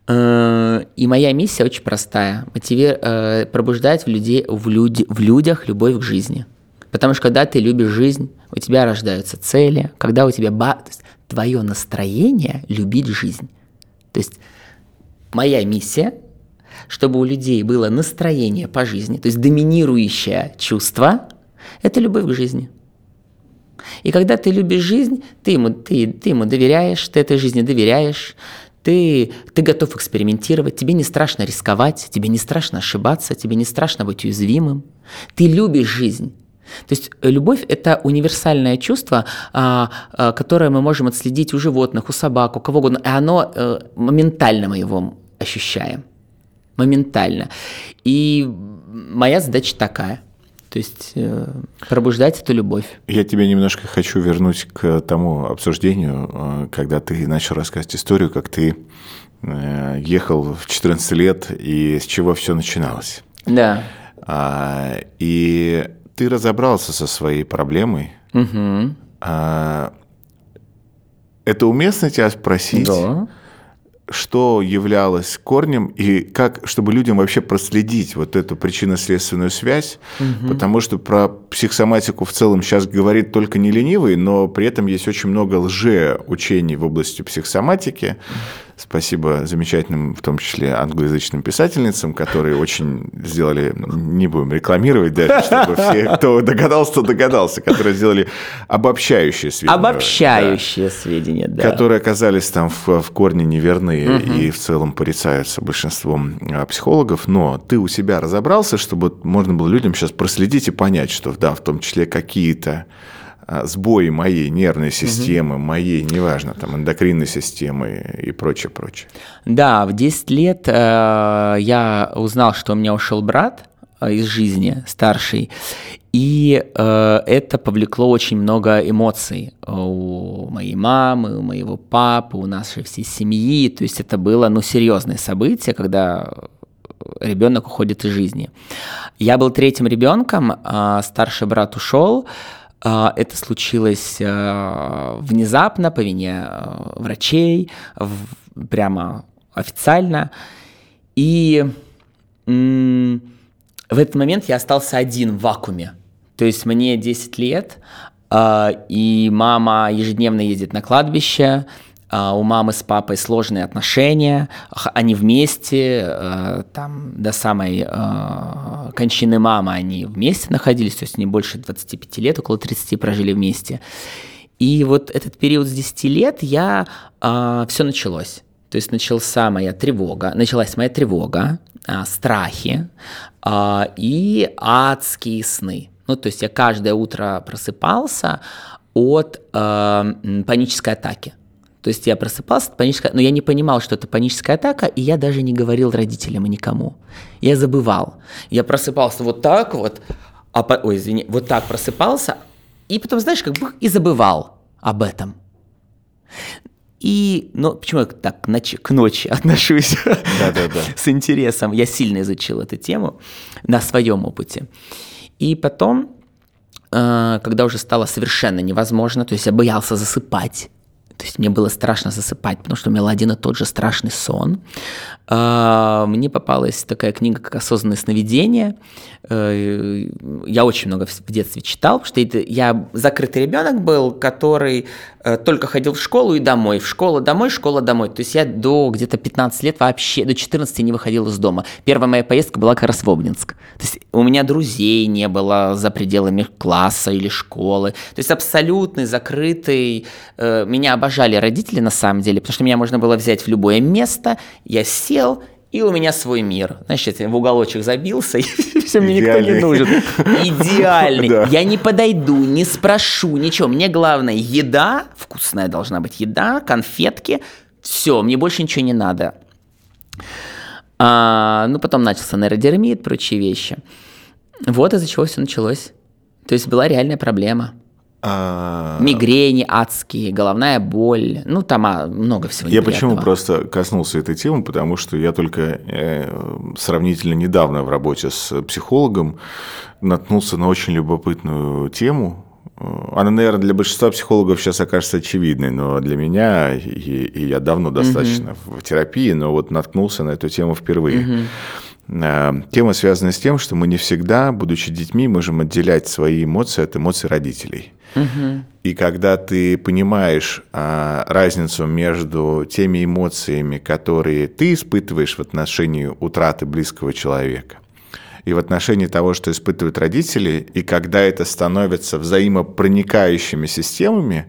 Э, и моя миссия очень простая – мотивер, э, пробуждать в, людей, в, люди, в людях любовь к жизни. Потому что когда ты любишь жизнь, у тебя рождаются цели, когда у тебя ба твое настроение любить жизнь. То есть моя миссия, чтобы у людей было настроение по жизни, то есть доминирующее чувство, это любовь к жизни. И когда ты любишь жизнь, ты ему, ты, ты ему доверяешь, ты этой жизни доверяешь, ты, ты готов экспериментировать, тебе не страшно рисковать, тебе не страшно ошибаться, тебе не страшно быть уязвимым. Ты любишь жизнь. То есть э, любовь – это универсальное чувство, а, а, которое мы можем отследить у животных, у собак, у кого угодно, и оно э, моментально мы его ощущаем. Моментально. И моя задача такая. То есть э, пробуждать эту любовь. Я тебя немножко хочу вернуть к тому обсуждению, когда ты начал рассказывать историю, как ты ехал в 14 лет и с чего все начиналось. Да. А, и ты разобрался со своей проблемой. Угу. А, это уместно тебя спросить, да. что являлось корнем и как, чтобы людям вообще проследить вот эту причинно-следственную связь, угу. потому что про психосоматику в целом сейчас говорит только не ленивый, но при этом есть очень много лже-учений в области психосоматики. Спасибо замечательным, в том числе англоязычным писательницам, которые очень сделали, не будем рекламировать, да, чтобы все, кто догадался, то догадался, которые сделали обобщающие сведения. Обобщающие да, сведения, да. Которые оказались там в, в корне неверные угу. и в целом порицаются большинством а, психологов. Но ты у себя разобрался, чтобы можно было людям сейчас проследить и понять, что да, в том числе какие-то сбои моей нервной системы, угу. моей, неважно, там, эндокринной системы и прочее, прочее. Да, в 10 лет э, я узнал, что у меня ушел брат э, из жизни, старший, и э, это повлекло очень много эмоций у моей мамы, у моего папы, у нашей всей семьи, то есть это было, ну, серьезное событие, когда ребенок уходит из жизни. Я был третьим ребенком, а старший брат ушел, а, это случилось а, внезапно по вине а, врачей, прямо официально. И в этот момент я остался один в вакууме. То есть мне 10 лет, и мама ежедневно ездит на кладбище, а, у мамы с папой сложные отношения, они вместе, э, там до самой э, кончины мамы они вместе находились, то есть не больше 25 лет, около 30 прожили вместе. И вот этот период с 10 лет я а, все началось. То есть начался моя тревога, началась моя тревога, а, страхи и адские сны. Ну, то есть я каждое утро просыпался от э, панической атаки. То есть я просыпался, паническая, но я не понимал, что это паническая атака, и я даже не говорил родителям и никому. Я забывал. Я просыпался вот так вот, а по, ой, извини, вот так просыпался, и потом, знаешь, как бы и забывал об этом. И, ну, почему я так к ночи, к ночи отношусь да, да, да. с интересом? Я сильно изучил эту тему на своем опыте. И потом, э, когда уже стало совершенно невозможно, то есть я боялся засыпать, То есть мне было страшно засыпать, потому что у меня был один и тот же страшный сон. А, мне попалась такая книга, как «Осознанное сновидение». Э, я очень много в детстве читал, потому что это, я закрытый ребенок был, который э, только ходил в школу и домой, в школу домой, школа домой. То есть я до где-то 15 лет вообще, до 14 не выходил из дома. Первая моя поездка была как раз в Обнинск. То есть у меня друзей не было за пределами класса или школы. То есть абсолютный закрытый. Э, меня обожали родители на самом деле, потому что меня можно было взять в любое место. Я сел, и у меня свой мир. Значит, я в уголочек забился, и все, мне никто не нужен. Идеальный. Да. Я не подойду, не спрошу, ничего. Мне главное еда, вкусная должна быть еда, конфетки. Все, мне больше ничего не надо. А, ну, потом начался нейродермит, прочие вещи. Вот из-за чего все началось. То есть была реальная проблема. А... Мигрени адские, головная боль, ну там а, много всего Я почему просто коснулся этой темы, потому что я только э, сравнительно недавно в работе с психологом наткнулся на очень любопытную тему. Она, наверное, для большинства психологов сейчас окажется очевидной, но для меня, и, и я давно достаточно угу. в терапии, но вот наткнулся на эту тему впервые. Угу. Тема связана с тем, что мы не всегда, будучи детьми, можем отделять свои эмоции от эмоций родителей. Угу. И когда ты понимаешь а, разницу между теми эмоциями, которые ты испытываешь в отношении утраты близкого человека, и в отношении того, что испытывают родители, и когда это становится взаимопроникающими системами,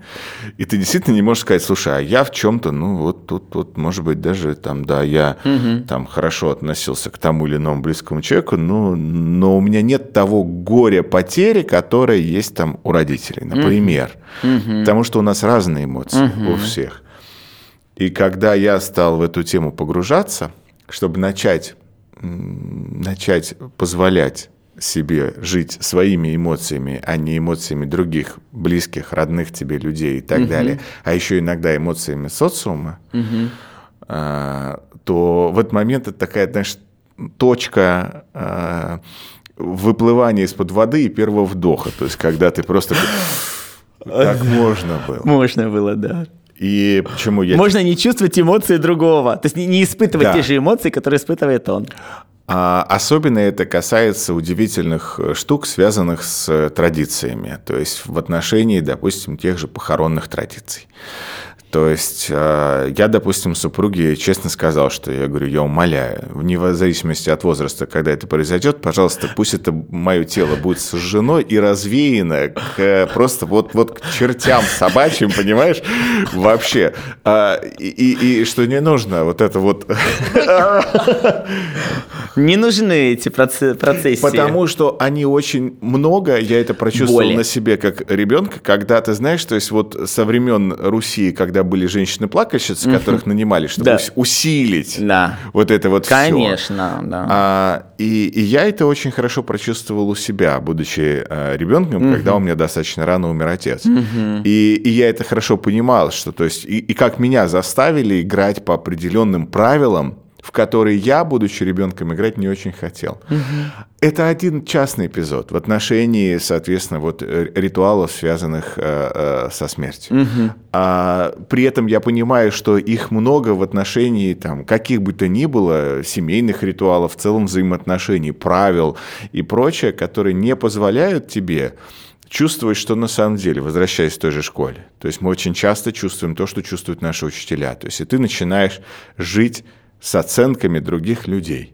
и ты действительно не можешь сказать, слушай, а я в чем-то, ну вот тут, вот, может быть, даже там, да, я угу. там хорошо относился к тому или иному близкому человеку, но, но у меня нет того горя потери, которое есть там у родителей, например. Угу. Потому что у нас разные эмоции угу. у всех. И когда я стал в эту тему погружаться, чтобы начать начать позволять себе жить своими эмоциями, а не эмоциями других, близких, родных тебе людей и так угу. далее, а еще иногда эмоциями социума, угу. а, то в этот момент это такая, знаешь, точка а, выплывания из-под воды и первого вдоха. То есть, когда ты просто... Так можно было. Можно было, да. И почему я... Можно не чувствовать эмоции другого, то есть не, испытывать да. те же эмоции, которые испытывает он. А особенно это касается удивительных э, штук, связанных с э, традициями, то есть в отношении, допустим, тех же похоронных традиций. То есть э, я, допустим, супруге честно сказал, что я говорю, я умоляю, вне зависимости от возраста, когда это произойдет, пожалуйста, пусть это мое тело будет сожжено и развеяно к, просто вот, вот к чертям собачьим, понимаешь, вообще. А, и, и, и что не нужно вот это вот... Не нужны эти процессы. Потому что они очень много, я это прочувствовал Боли. на себе как ребенка, когда ты знаешь, то есть вот со времен Руси, когда когда были женщины-плакальщицы, которых нанимали, чтобы да. усилить да. вот это вот Конечно, все. да. А, и, и я это очень хорошо прочувствовал у себя, будучи а, ребенком, угу. когда у меня достаточно рано умер отец. Угу. И, и я это хорошо понимал, что то есть и, и как меня заставили играть по определенным правилам, в который я, будучи ребенком, играть не очень хотел. Угу. Это один частный эпизод в отношении, соответственно, вот э, ритуалов, связанных э, э, со смертью. Угу. А, при этом я понимаю, что их много в отношении там, каких бы то ни было семейных ритуалов, в целом взаимоотношений, правил и прочее, которые не позволяют тебе чувствовать, что на самом деле, возвращаясь к той же школе. То есть мы очень часто чувствуем то, что чувствуют наши учителя. То есть и ты начинаешь жить с оценками других людей.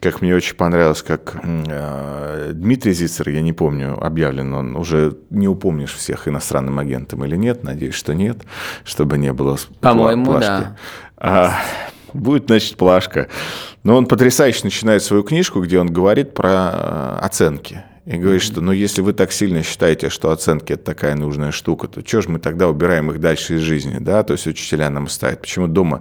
Как мне очень понравилось, как э, Дмитрий Зицер, я не помню, объявлен он, уже не упомнишь всех иностранным агентом или нет, надеюсь, что нет, чтобы не было По-моему, плашки. да. А, будет, значит, плашка. Но он потрясающе начинает свою книжку, где он говорит про э, оценки и говорит, что ну если вы так сильно считаете, что оценки это такая нужная штука, то что же мы тогда убираем их дальше из жизни, да, то есть учителя нам ставят. Почему дома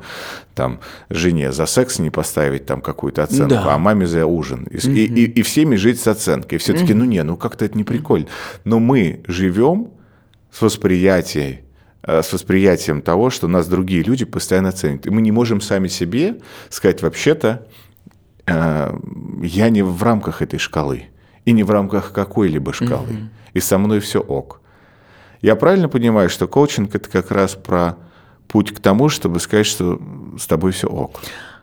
там жене за секс не поставить там какую-то оценку, да. а маме за ужин? И, угу. и, и, и всеми жить с оценкой. И все таки ну не, ну как-то это не прикольно. Но мы живем с восприятием э, с восприятием того, что нас другие люди постоянно ценят. И мы не можем сами себе сказать, вообще-то, э, я не в рамках этой шкалы и не в рамках какой-либо шкалы. Угу. И со мной все ок. Я правильно понимаю, что коучинг это как раз про путь к тому, чтобы сказать, что с тобой все ок.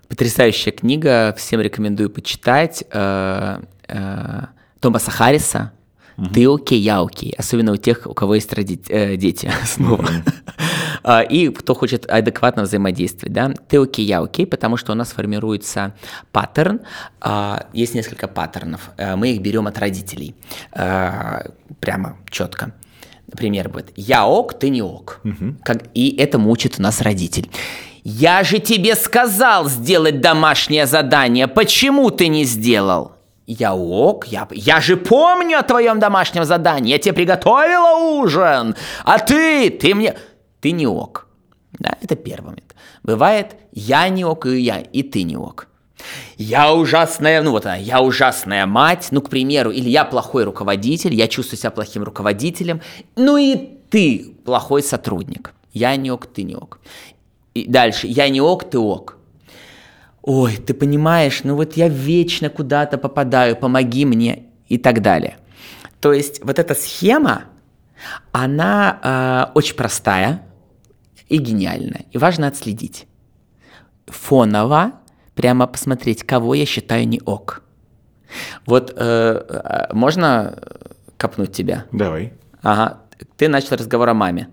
Потрясающая книга, всем рекомендую почитать. Э, э, Томаса Харриса Угу. Ты окей, я окей. Особенно у тех, у кого есть роди- э, дети снова. А, и кто хочет адекватно взаимодействовать. Да? Ты окей, я окей, потому что у нас формируется паттерн. А, есть несколько паттернов. Э, мы их берем от родителей. Э, прямо четко. Например, будет «я ок, ты не ок». Угу. Как, и это мучит у нас родитель. «Я же тебе сказал сделать домашнее задание, почему ты не сделал?» Я ок, я, я же помню о твоем домашнем задании, я тебе приготовила ужин, а ты, ты мне... Ты не ок. Да, это первый момент. Бывает, я не ок, и я, и ты не ок. Я ужасная, ну вот она, я ужасная мать, ну, к примеру, или я плохой руководитель, я чувствую себя плохим руководителем, ну и ты плохой сотрудник. Я не ок, ты не ок. И дальше, я не ок, ты ок ой, ты понимаешь, ну вот я вечно куда-то попадаю, помоги мне и так далее. То есть вот эта схема, она э, очень простая и гениальная, и важно отследить. Фоново прямо посмотреть, кого я считаю не ок. Вот э, э можно копнуть тебя? Давай. Ага, ты начал разговор о маме.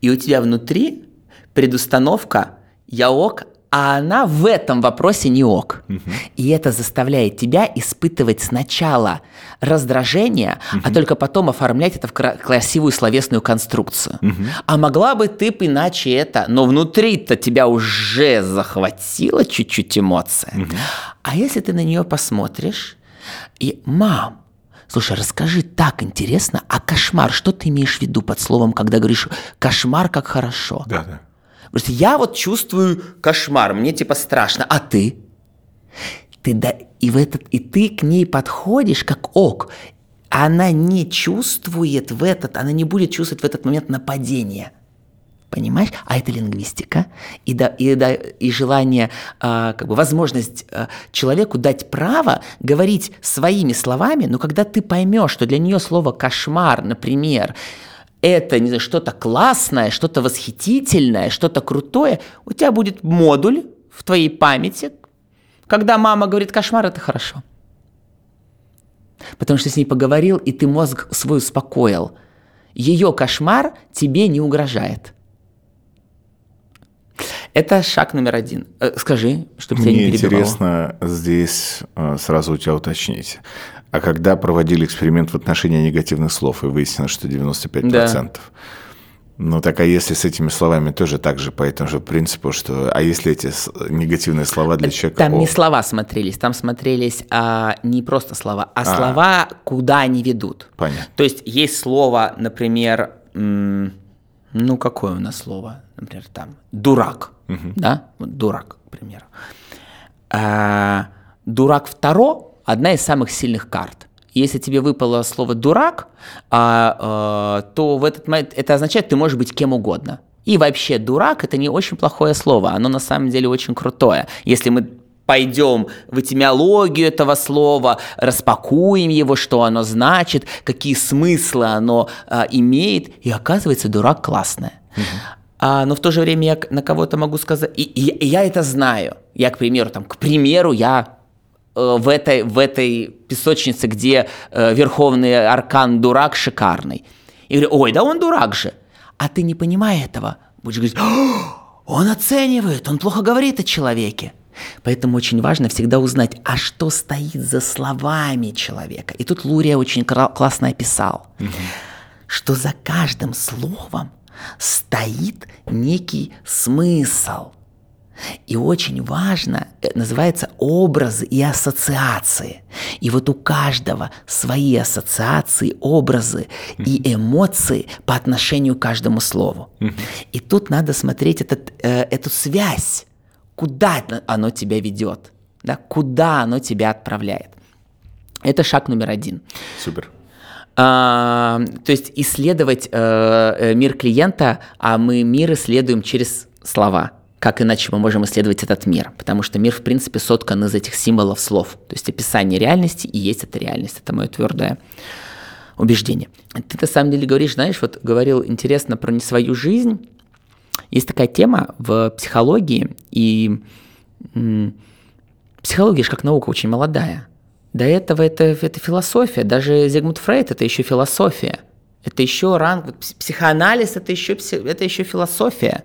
И у тебя внутри предустановка «я ок», а она в этом вопросе не ок. Угу. И это заставляет тебя испытывать сначала раздражение, угу. а только потом оформлять это в красивую словесную конструкцию. Угу. А могла бы ты бы иначе это, но внутри-то тебя уже захватила чуть-чуть эмоция. Угу. А если ты на нее посмотришь и «мам, Слушай, расскажи, так интересно, а кошмар, что ты имеешь в виду под словом, когда говоришь кошмар, как хорошо? Да, да. Потому что я вот чувствую кошмар, мне типа страшно, а ты? Ты да, и, в этот, и ты к ней подходишь как ок, она не чувствует в этот, она не будет чувствовать в этот момент нападения. Понимаешь? А это лингвистика. И, да, и, да, и желание, э, как бы возможность э, человеку дать право говорить своими словами, но когда ты поймешь, что для нее слово кошмар, например, это не знаю, что-то классное, что-то восхитительное, что-то крутое, у тебя будет модуль в твоей памяти, когда мама говорит кошмар, это хорошо. Потому что с ней поговорил, и ты мозг свой успокоил. Ее кошмар тебе не угрожает. Это шаг номер один. Э, скажи, чтобы тебя Мне не перебивало. интересно здесь э, сразу у тебя уточнить. А когда проводили эксперимент в отношении негативных слов, и выяснилось, что 95%. Да. Ну так а если с этими словами тоже так же по этому же принципу, что а если эти негативные слова для человека... Там о... не слова смотрелись, там смотрелись а, не просто слова, а, а слова, куда они ведут. Понятно. То есть есть слово, например, ну какое у нас слово, например, там дурак, угу. да, вот дурак, к примеру. А, дурак второ одна из самых сильных карт. Если тебе выпало слово «дурак», а, а, то в этот момент это означает, ты можешь быть кем угодно. И вообще «дурак» — это не очень плохое слово, оно на самом деле очень крутое. Если мы пойдем в этимиологию этого слова, распакуем его, что оно значит, какие смыслы оно а, имеет, и оказывается, дурак классное. А, но в то же время я на кого-то могу сказать, и, и, и я это знаю. Я, к примеру, там, к примеру, я в этой, в этой песочнице, где э, верховный аркан дурак шикарный. И говорю, ой, да он дурак же. А ты не понимая этого, будешь говорить, он оценивает, он плохо говорит о человеке. Поэтому очень важно всегда узнать, а что стоит за словами человека. И тут Лурия очень классно описал, что за каждым словом стоит некий смысл – и очень важно, э, называется образы и ассоциации. И вот у каждого свои ассоциации, образы и эмоции по отношению к каждому слову. И тут надо смотреть этот, э, эту связь, куда оно тебя ведет, да, куда оно тебя отправляет. Это шаг номер один. Супер. А, то есть исследовать э, э мир клиента, а мы мир исследуем через слова – как иначе мы можем исследовать этот мир? Потому что мир, в принципе, соткан из этих символов слов. То есть описание реальности и есть эта реальность. Это мое твердое убеждение. Ты на самом деле говоришь, знаешь, вот говорил интересно про не свою жизнь. Есть такая тема в психологии, и психология же как наука очень молодая. До этого это, это философия, даже Зигмунд Фрейд это еще философия. Это еще ранг, психоанализ это еще, это еще философия.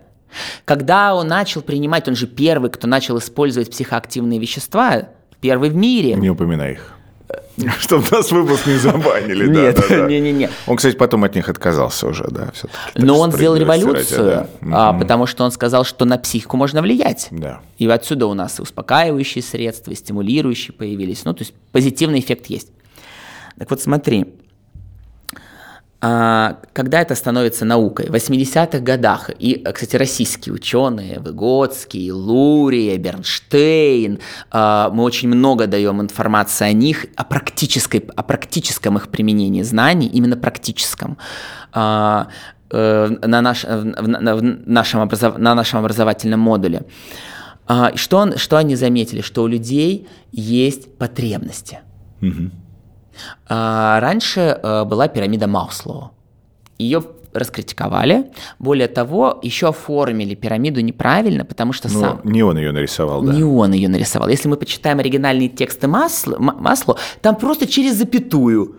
Когда он начал принимать, он же первый, кто начал использовать психоактивные вещества, первый в мире. Не упоминай их. Чтобы нас выпуск не забанили. Нет, да, да, да. не, не, не. Он, кстати, потом от них отказался уже, да, все-таки. Но он сделал революцию, ради, а, да. потому что он сказал, что на психику можно влиять. Да. И отсюда у нас и успокаивающие средства, и стимулирующие появились. Ну, то есть позитивный эффект есть. Так вот, смотри, когда это становится наукой? В 80-х годах, и, кстати, российские ученые, Выгодский, Лурия, Бернштейн, а, мы очень много даем информации о них, о, практической, о практическом их применении знаний, именно практическом а, э, на, наш, в, на, нашем образов, на нашем образовательном модуле. А, Что, он, что они заметили? Что у людей есть потребности. А, Раньше э, была пирамида Маслоу. Ее раскритиковали. Более того, еще оформили пирамиду неправильно, потому что Ну, сам... не он ее нарисовал, да. Не он ее нарисовал. Если мы почитаем оригинальные тексты Масло, там просто через запятую.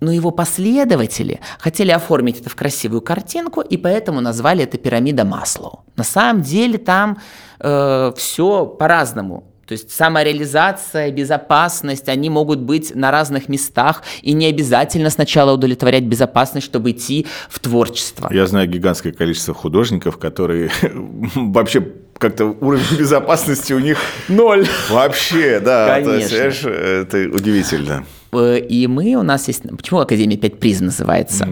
Но его последователи хотели оформить это в красивую картинку, и поэтому назвали это пирамида Маслоу. На самом деле там все по-разному. То есть самореализация, безопасность, они могут быть на разных местах, и не обязательно сначала удовлетворять безопасность, чтобы идти в творчество. Я знаю гигантское количество художников, которые вообще как-то уровень безопасности у них Ноль. вообще, да. есть, Конечно. знаешь, это удивительно. Э, И мы, у нас есть... Почему Академия 5 призм называется?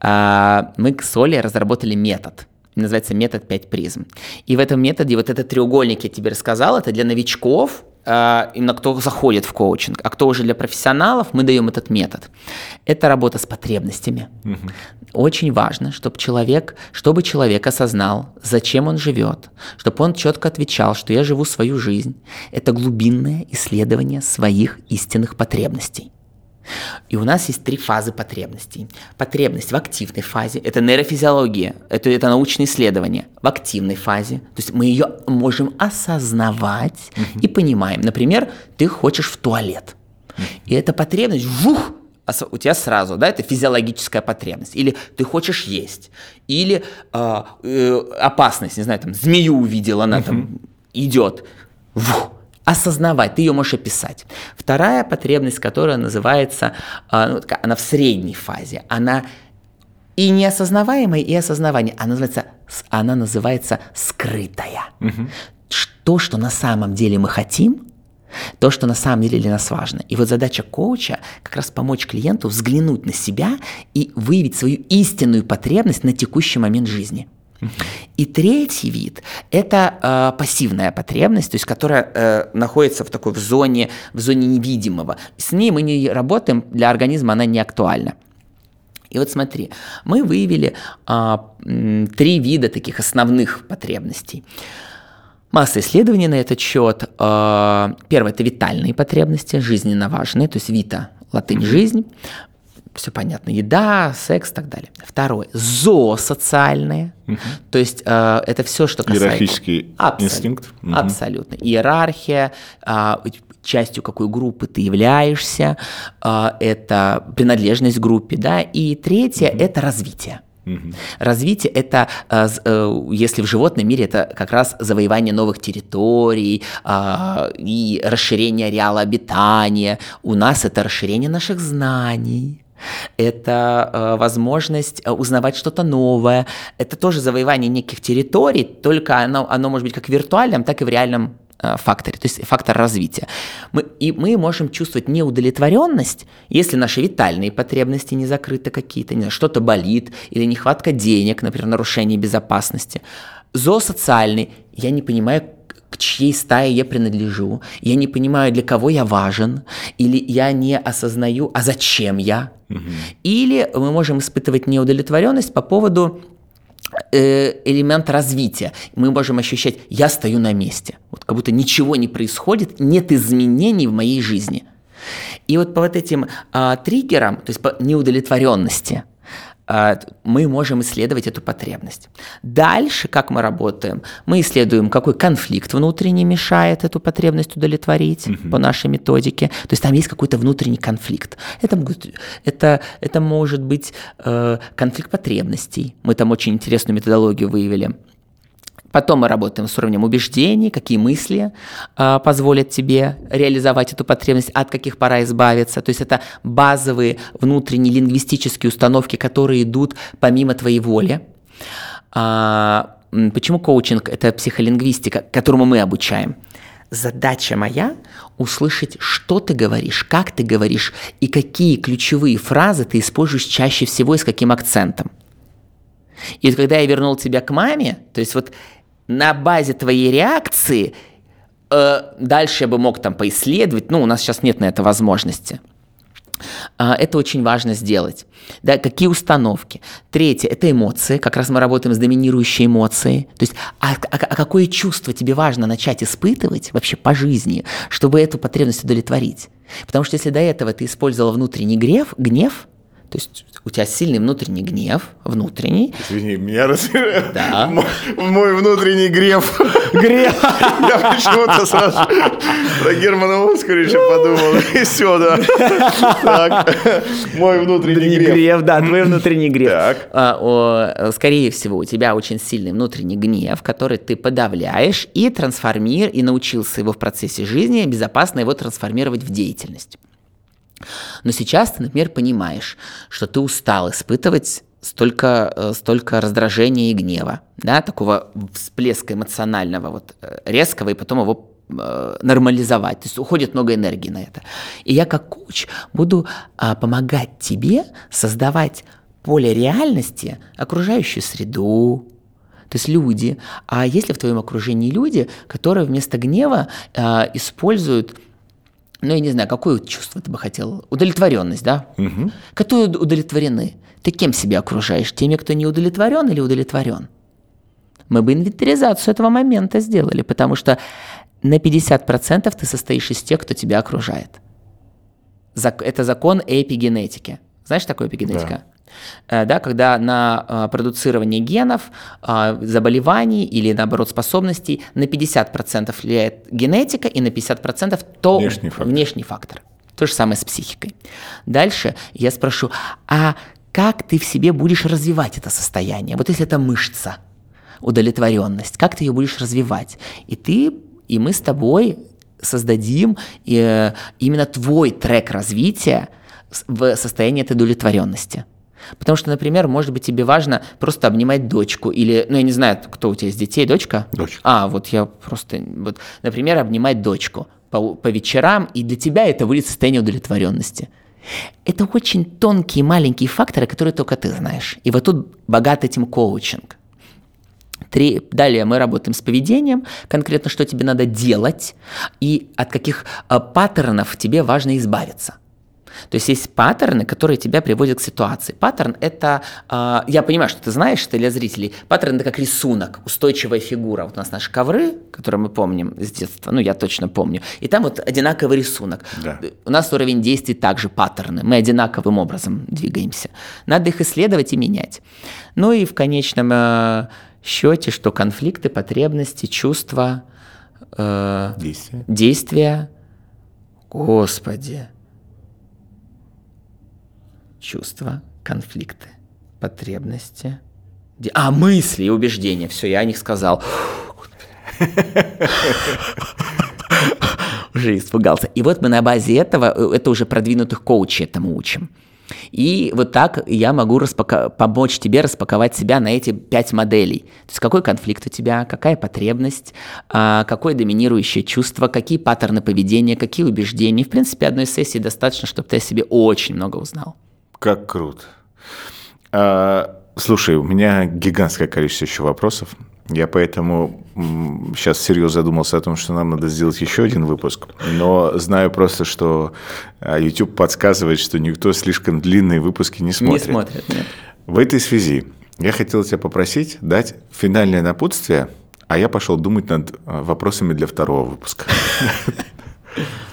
А, Мы с Олей разработали метод. Называется метод 5 призм. И в этом методе вот этот треугольник я тебе рассказал, это для новичков, а, именно кто заходит в коучинг, а кто уже для профессионалов, мы даем этот метод. Это работа с потребностями. Очень важно, чтобы человек, чтобы человек осознал, зачем он живет, чтобы он четко отвечал, что я живу свою жизнь. Это глубинное исследование своих истинных потребностей. И у нас есть три фазы потребностей. Потребность в активной фазе – это нейрофизиология, это, это научные исследования. В активной фазе, то есть мы ее можем осознавать и понимаем. Например, ты хочешь в туалет. И эта потребность, вух, у тебя сразу, да, это физиологическая потребность. Или ты хочешь есть. Или а, э, опасность, не знаю, там, змею увидел, она там идет. Вух, осознавать, ты ее можешь описать. Вторая потребность, которая называется, а, ну, она в средней фазе, она и неосознаваемая, и осознавание. Она называется, она называется скрытая. Ш- То, что на самом деле мы хотим, то, что на самом деле для нас важно. И вот задача коуча как раз помочь клиенту взглянуть на себя и выявить свою истинную потребность на текущий момент жизни. И третий вид – это э, пассивная потребность, то есть которая э, находится в такой в зоне, в зоне невидимого. С ней мы не работаем, для организма она не актуальна. И вот смотри, мы выявили а, три вида таких основных потребностей. Масса исследований на этот счет. А, Первое – это витальные потребности, жизненно важные, то есть вита, латынь «жизнь». Все понятно, еда, секс и так далее. Второе – зоосоциальные, то есть э, это все, что касается... Иерархический Абсолютно. инстинкт. Мгм. Абсолютно. Иерархия, а, частью какой группы ты являешься, а, это принадлежность к группе, да, и третье – это развитие. Развитие это, з- э, если в животном мире, это как раз завоевание новых территорий а, и расширение ареала обитания. У нас это расширение наших знаний. Это э, возможность э, узнавать что-то новое. Это тоже завоевание неких территорий, только оно, оно может быть как в виртуальном, так и в реальном э, факторе, то есть фактор развития. Мы, и мы можем чувствовать неудовлетворенность, если наши витальные потребности не закрыты какие-то, не знаю, что-то болит, или нехватка денег, например, нарушение безопасности. Зоосоциальный, я не понимаю, к чьей стае я принадлежу, я не понимаю, для кого я важен, или я не осознаю, а зачем я. Или мы можем испытывать неудовлетворенность по поводу э, элемента развития. Мы можем ощущать, я стою на месте, вот как будто ничего не происходит, нет изменений в моей жизни. И вот по вот этим а, триггерам, то есть по неудовлетворенности, мы можем исследовать эту потребность. Дальше, как мы работаем? Мы исследуем, какой конфликт внутренний мешает эту потребность удовлетворить угу. по нашей методике. То есть там есть какой-то внутренний конфликт. Это, это, это может быть э, конфликт потребностей. Мы там очень интересную методологию выявили. Потом мы работаем с уровнем убеждений, какие мысли э, позволят тебе реализовать эту потребность, от каких пора избавиться. То есть это базовые внутренние лингвистические установки, которые идут помимо твоей воли. А, почему коучинг – это психолингвистика, которому мы обучаем? Задача моя – услышать, что ты говоришь, как ты говоришь и какие ключевые фразы ты используешь чаще всего и с каким акцентом. И вот когда я вернул тебя к маме, то есть вот на базе твоей реакции э, дальше я бы мог там поисследовать, ну, у нас сейчас нет на это возможности. А, это очень важно сделать. Да, какие установки? Третье – это эмоции. Как раз мы работаем с доминирующей эмоцией. То есть, а, а, а какое чувство тебе важно начать испытывать вообще по жизни, чтобы эту потребность удовлетворить? Потому что если до этого ты использовал внутренний гнев, гнев, то есть у тебя сильный внутренний гнев, внутренний. Извини, меня раздражает. Да. Мой, мой внутренний греф. Греф. Я почему-то сразу про Германа Оскаровича подумал. И все, да. Так. Мой внутренний греф. Греф, да, твой внутренний греф. Так. А, скорее всего, у тебя очень сильный внутренний гнев, который ты подавляешь и трансформируешь, и научился его в процессе жизни безопасно его трансформировать в деятельность. Но сейчас ты, например, понимаешь, что ты устал испытывать столько, э, столько раздражения и гнева, да, такого всплеска эмоционального, вот э, резкого, и потом его э, нормализовать. То есть уходит много энергии на это. И я как коуч буду а, помогать тебе создавать поле реальности, окружающую среду, то есть люди. А если в твоем окружении люди, которые вместо гнева а, используют ну, я не знаю, какое чувство ты бы хотел? Удовлетворенность, да? Угу. Которые удовлетворены. Ты кем себя окружаешь? Теми, кто не удовлетворен или удовлетворен? Мы бы инвентаризацию этого момента сделали, потому что на 50% ты состоишь из тех, кто тебя окружает. Это закон эпигенетики. Знаешь, такое эпигенетика? Да. Э, да, когда на э, продуцирование генов, э, заболеваний или, наоборот, способностей на 50% влияет генетика и на 50% то внешний фактор. внешний фактор. То же самое с психикой. Дальше я спрошу, а как ты в себе будешь развивать это состояние? Вот если это мышца, удовлетворенность, как ты ее будешь развивать? И ты, и мы с тобой создадим именно твой трек развития в состоянии этой удовлетворенности. Потому что, например, может быть, тебе важно просто обнимать дочку или, ну, я не знаю, кто у тебя из детей, дочка? Дочка. А, вот я просто, вот, например, обнимать дочку по, по вечерам, и для тебя это будет состояние удовлетворенности. Это очень тонкие маленькие факторы, которые только ты знаешь. И вот тут богат этим коучинг. Три. Далее мы работаем с поведением, конкретно что тебе надо делать и от каких э, паттернов тебе важно избавиться. То есть есть паттерны, которые тебя приводят к ситуации. Паттерн – это, э, я понимаю, что ты знаешь, что для зрителей, паттерн – это как рисунок, устойчивая фигура. Вот у нас наши ковры, которые мы помним с детства, ну, я точно помню, и там вот одинаковый рисунок. Да. У нас уровень действий также паттерны, мы одинаковым образом двигаемся. Надо их исследовать и менять. Ну и в конечном э, счете, что конфликты, потребности, чувства, э, действия. действия, Господи, чувства, конфликты, потребности. А, мысли и убеждения. Все, я о них сказал. Уже испугался. И вот мы на базе этого, э, это уже продвинутых коучей этому учим. И вот так я могу распака- помочь тебе распаковать себя на эти пять моделей. То есть какой конфликт у тебя, какая потребность, а, какое доминирующее чувство, какие паттерны поведения, какие убеждения. В принципе, одной сессии достаточно, чтобы ты о себе очень много узнал. Как круто. А, слушай, у меня гигантское количество еще вопросов. Я поэтому сейчас серьезно задумался о том, что нам надо сделать еще один выпуск. Но знаю просто, что а, YouTube подсказывает, что никто слишком длинные выпуски не смотрит. Не смотрит, нет. В этой связи я хотел тебя попросить дать финальное напутствие, а я пошел думать над а, вопросами для второго выпуска.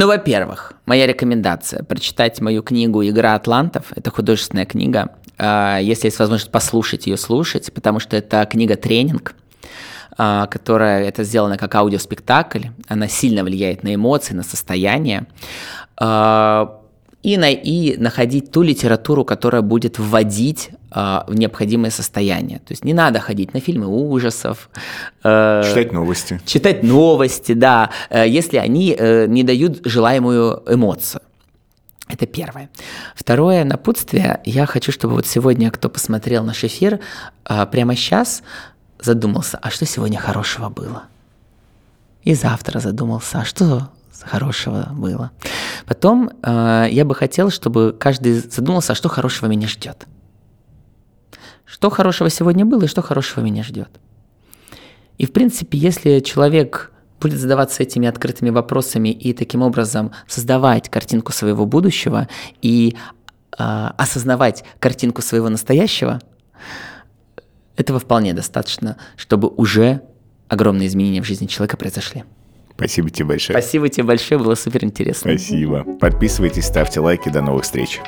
Ну, во-первых, моя рекомендация – прочитать мою книгу «Игра атлантов». Это художественная книга. э, если есть возможность послушать ее, слушать, потому что это книга-тренинг, э, которая это сделана как аудиоспектакль, она сильно влияет на эмоции, на состояние. И, на, и находить ту литературу, которая будет вводить э, в необходимое состояние. То есть не надо ходить на фильмы ужасов. Э, читать новости. Читать новости, да, э, если они э, не дают желаемую эмоцию. Это первое. Второе напутствие. Я хочу, чтобы вот сегодня, кто посмотрел наш эфир, э, прямо сейчас задумался, а что сегодня хорошего было? И завтра задумался, а что хорошего было. Потом э, я бы хотел, чтобы каждый задумался, а что хорошего меня ждет. Что хорошего сегодня было и что хорошего меня ждет. И в принципе, если человек будет задаваться этими открытыми вопросами и таким образом создавать картинку своего будущего и э, осознавать картинку своего настоящего, этого вполне достаточно, чтобы уже огромные изменения в жизни человека произошли. Спасибо тебе большое. Спасибо тебе большое, было супер интересно. Спасибо. Подписывайтесь, ставьте лайки. До новых встреч.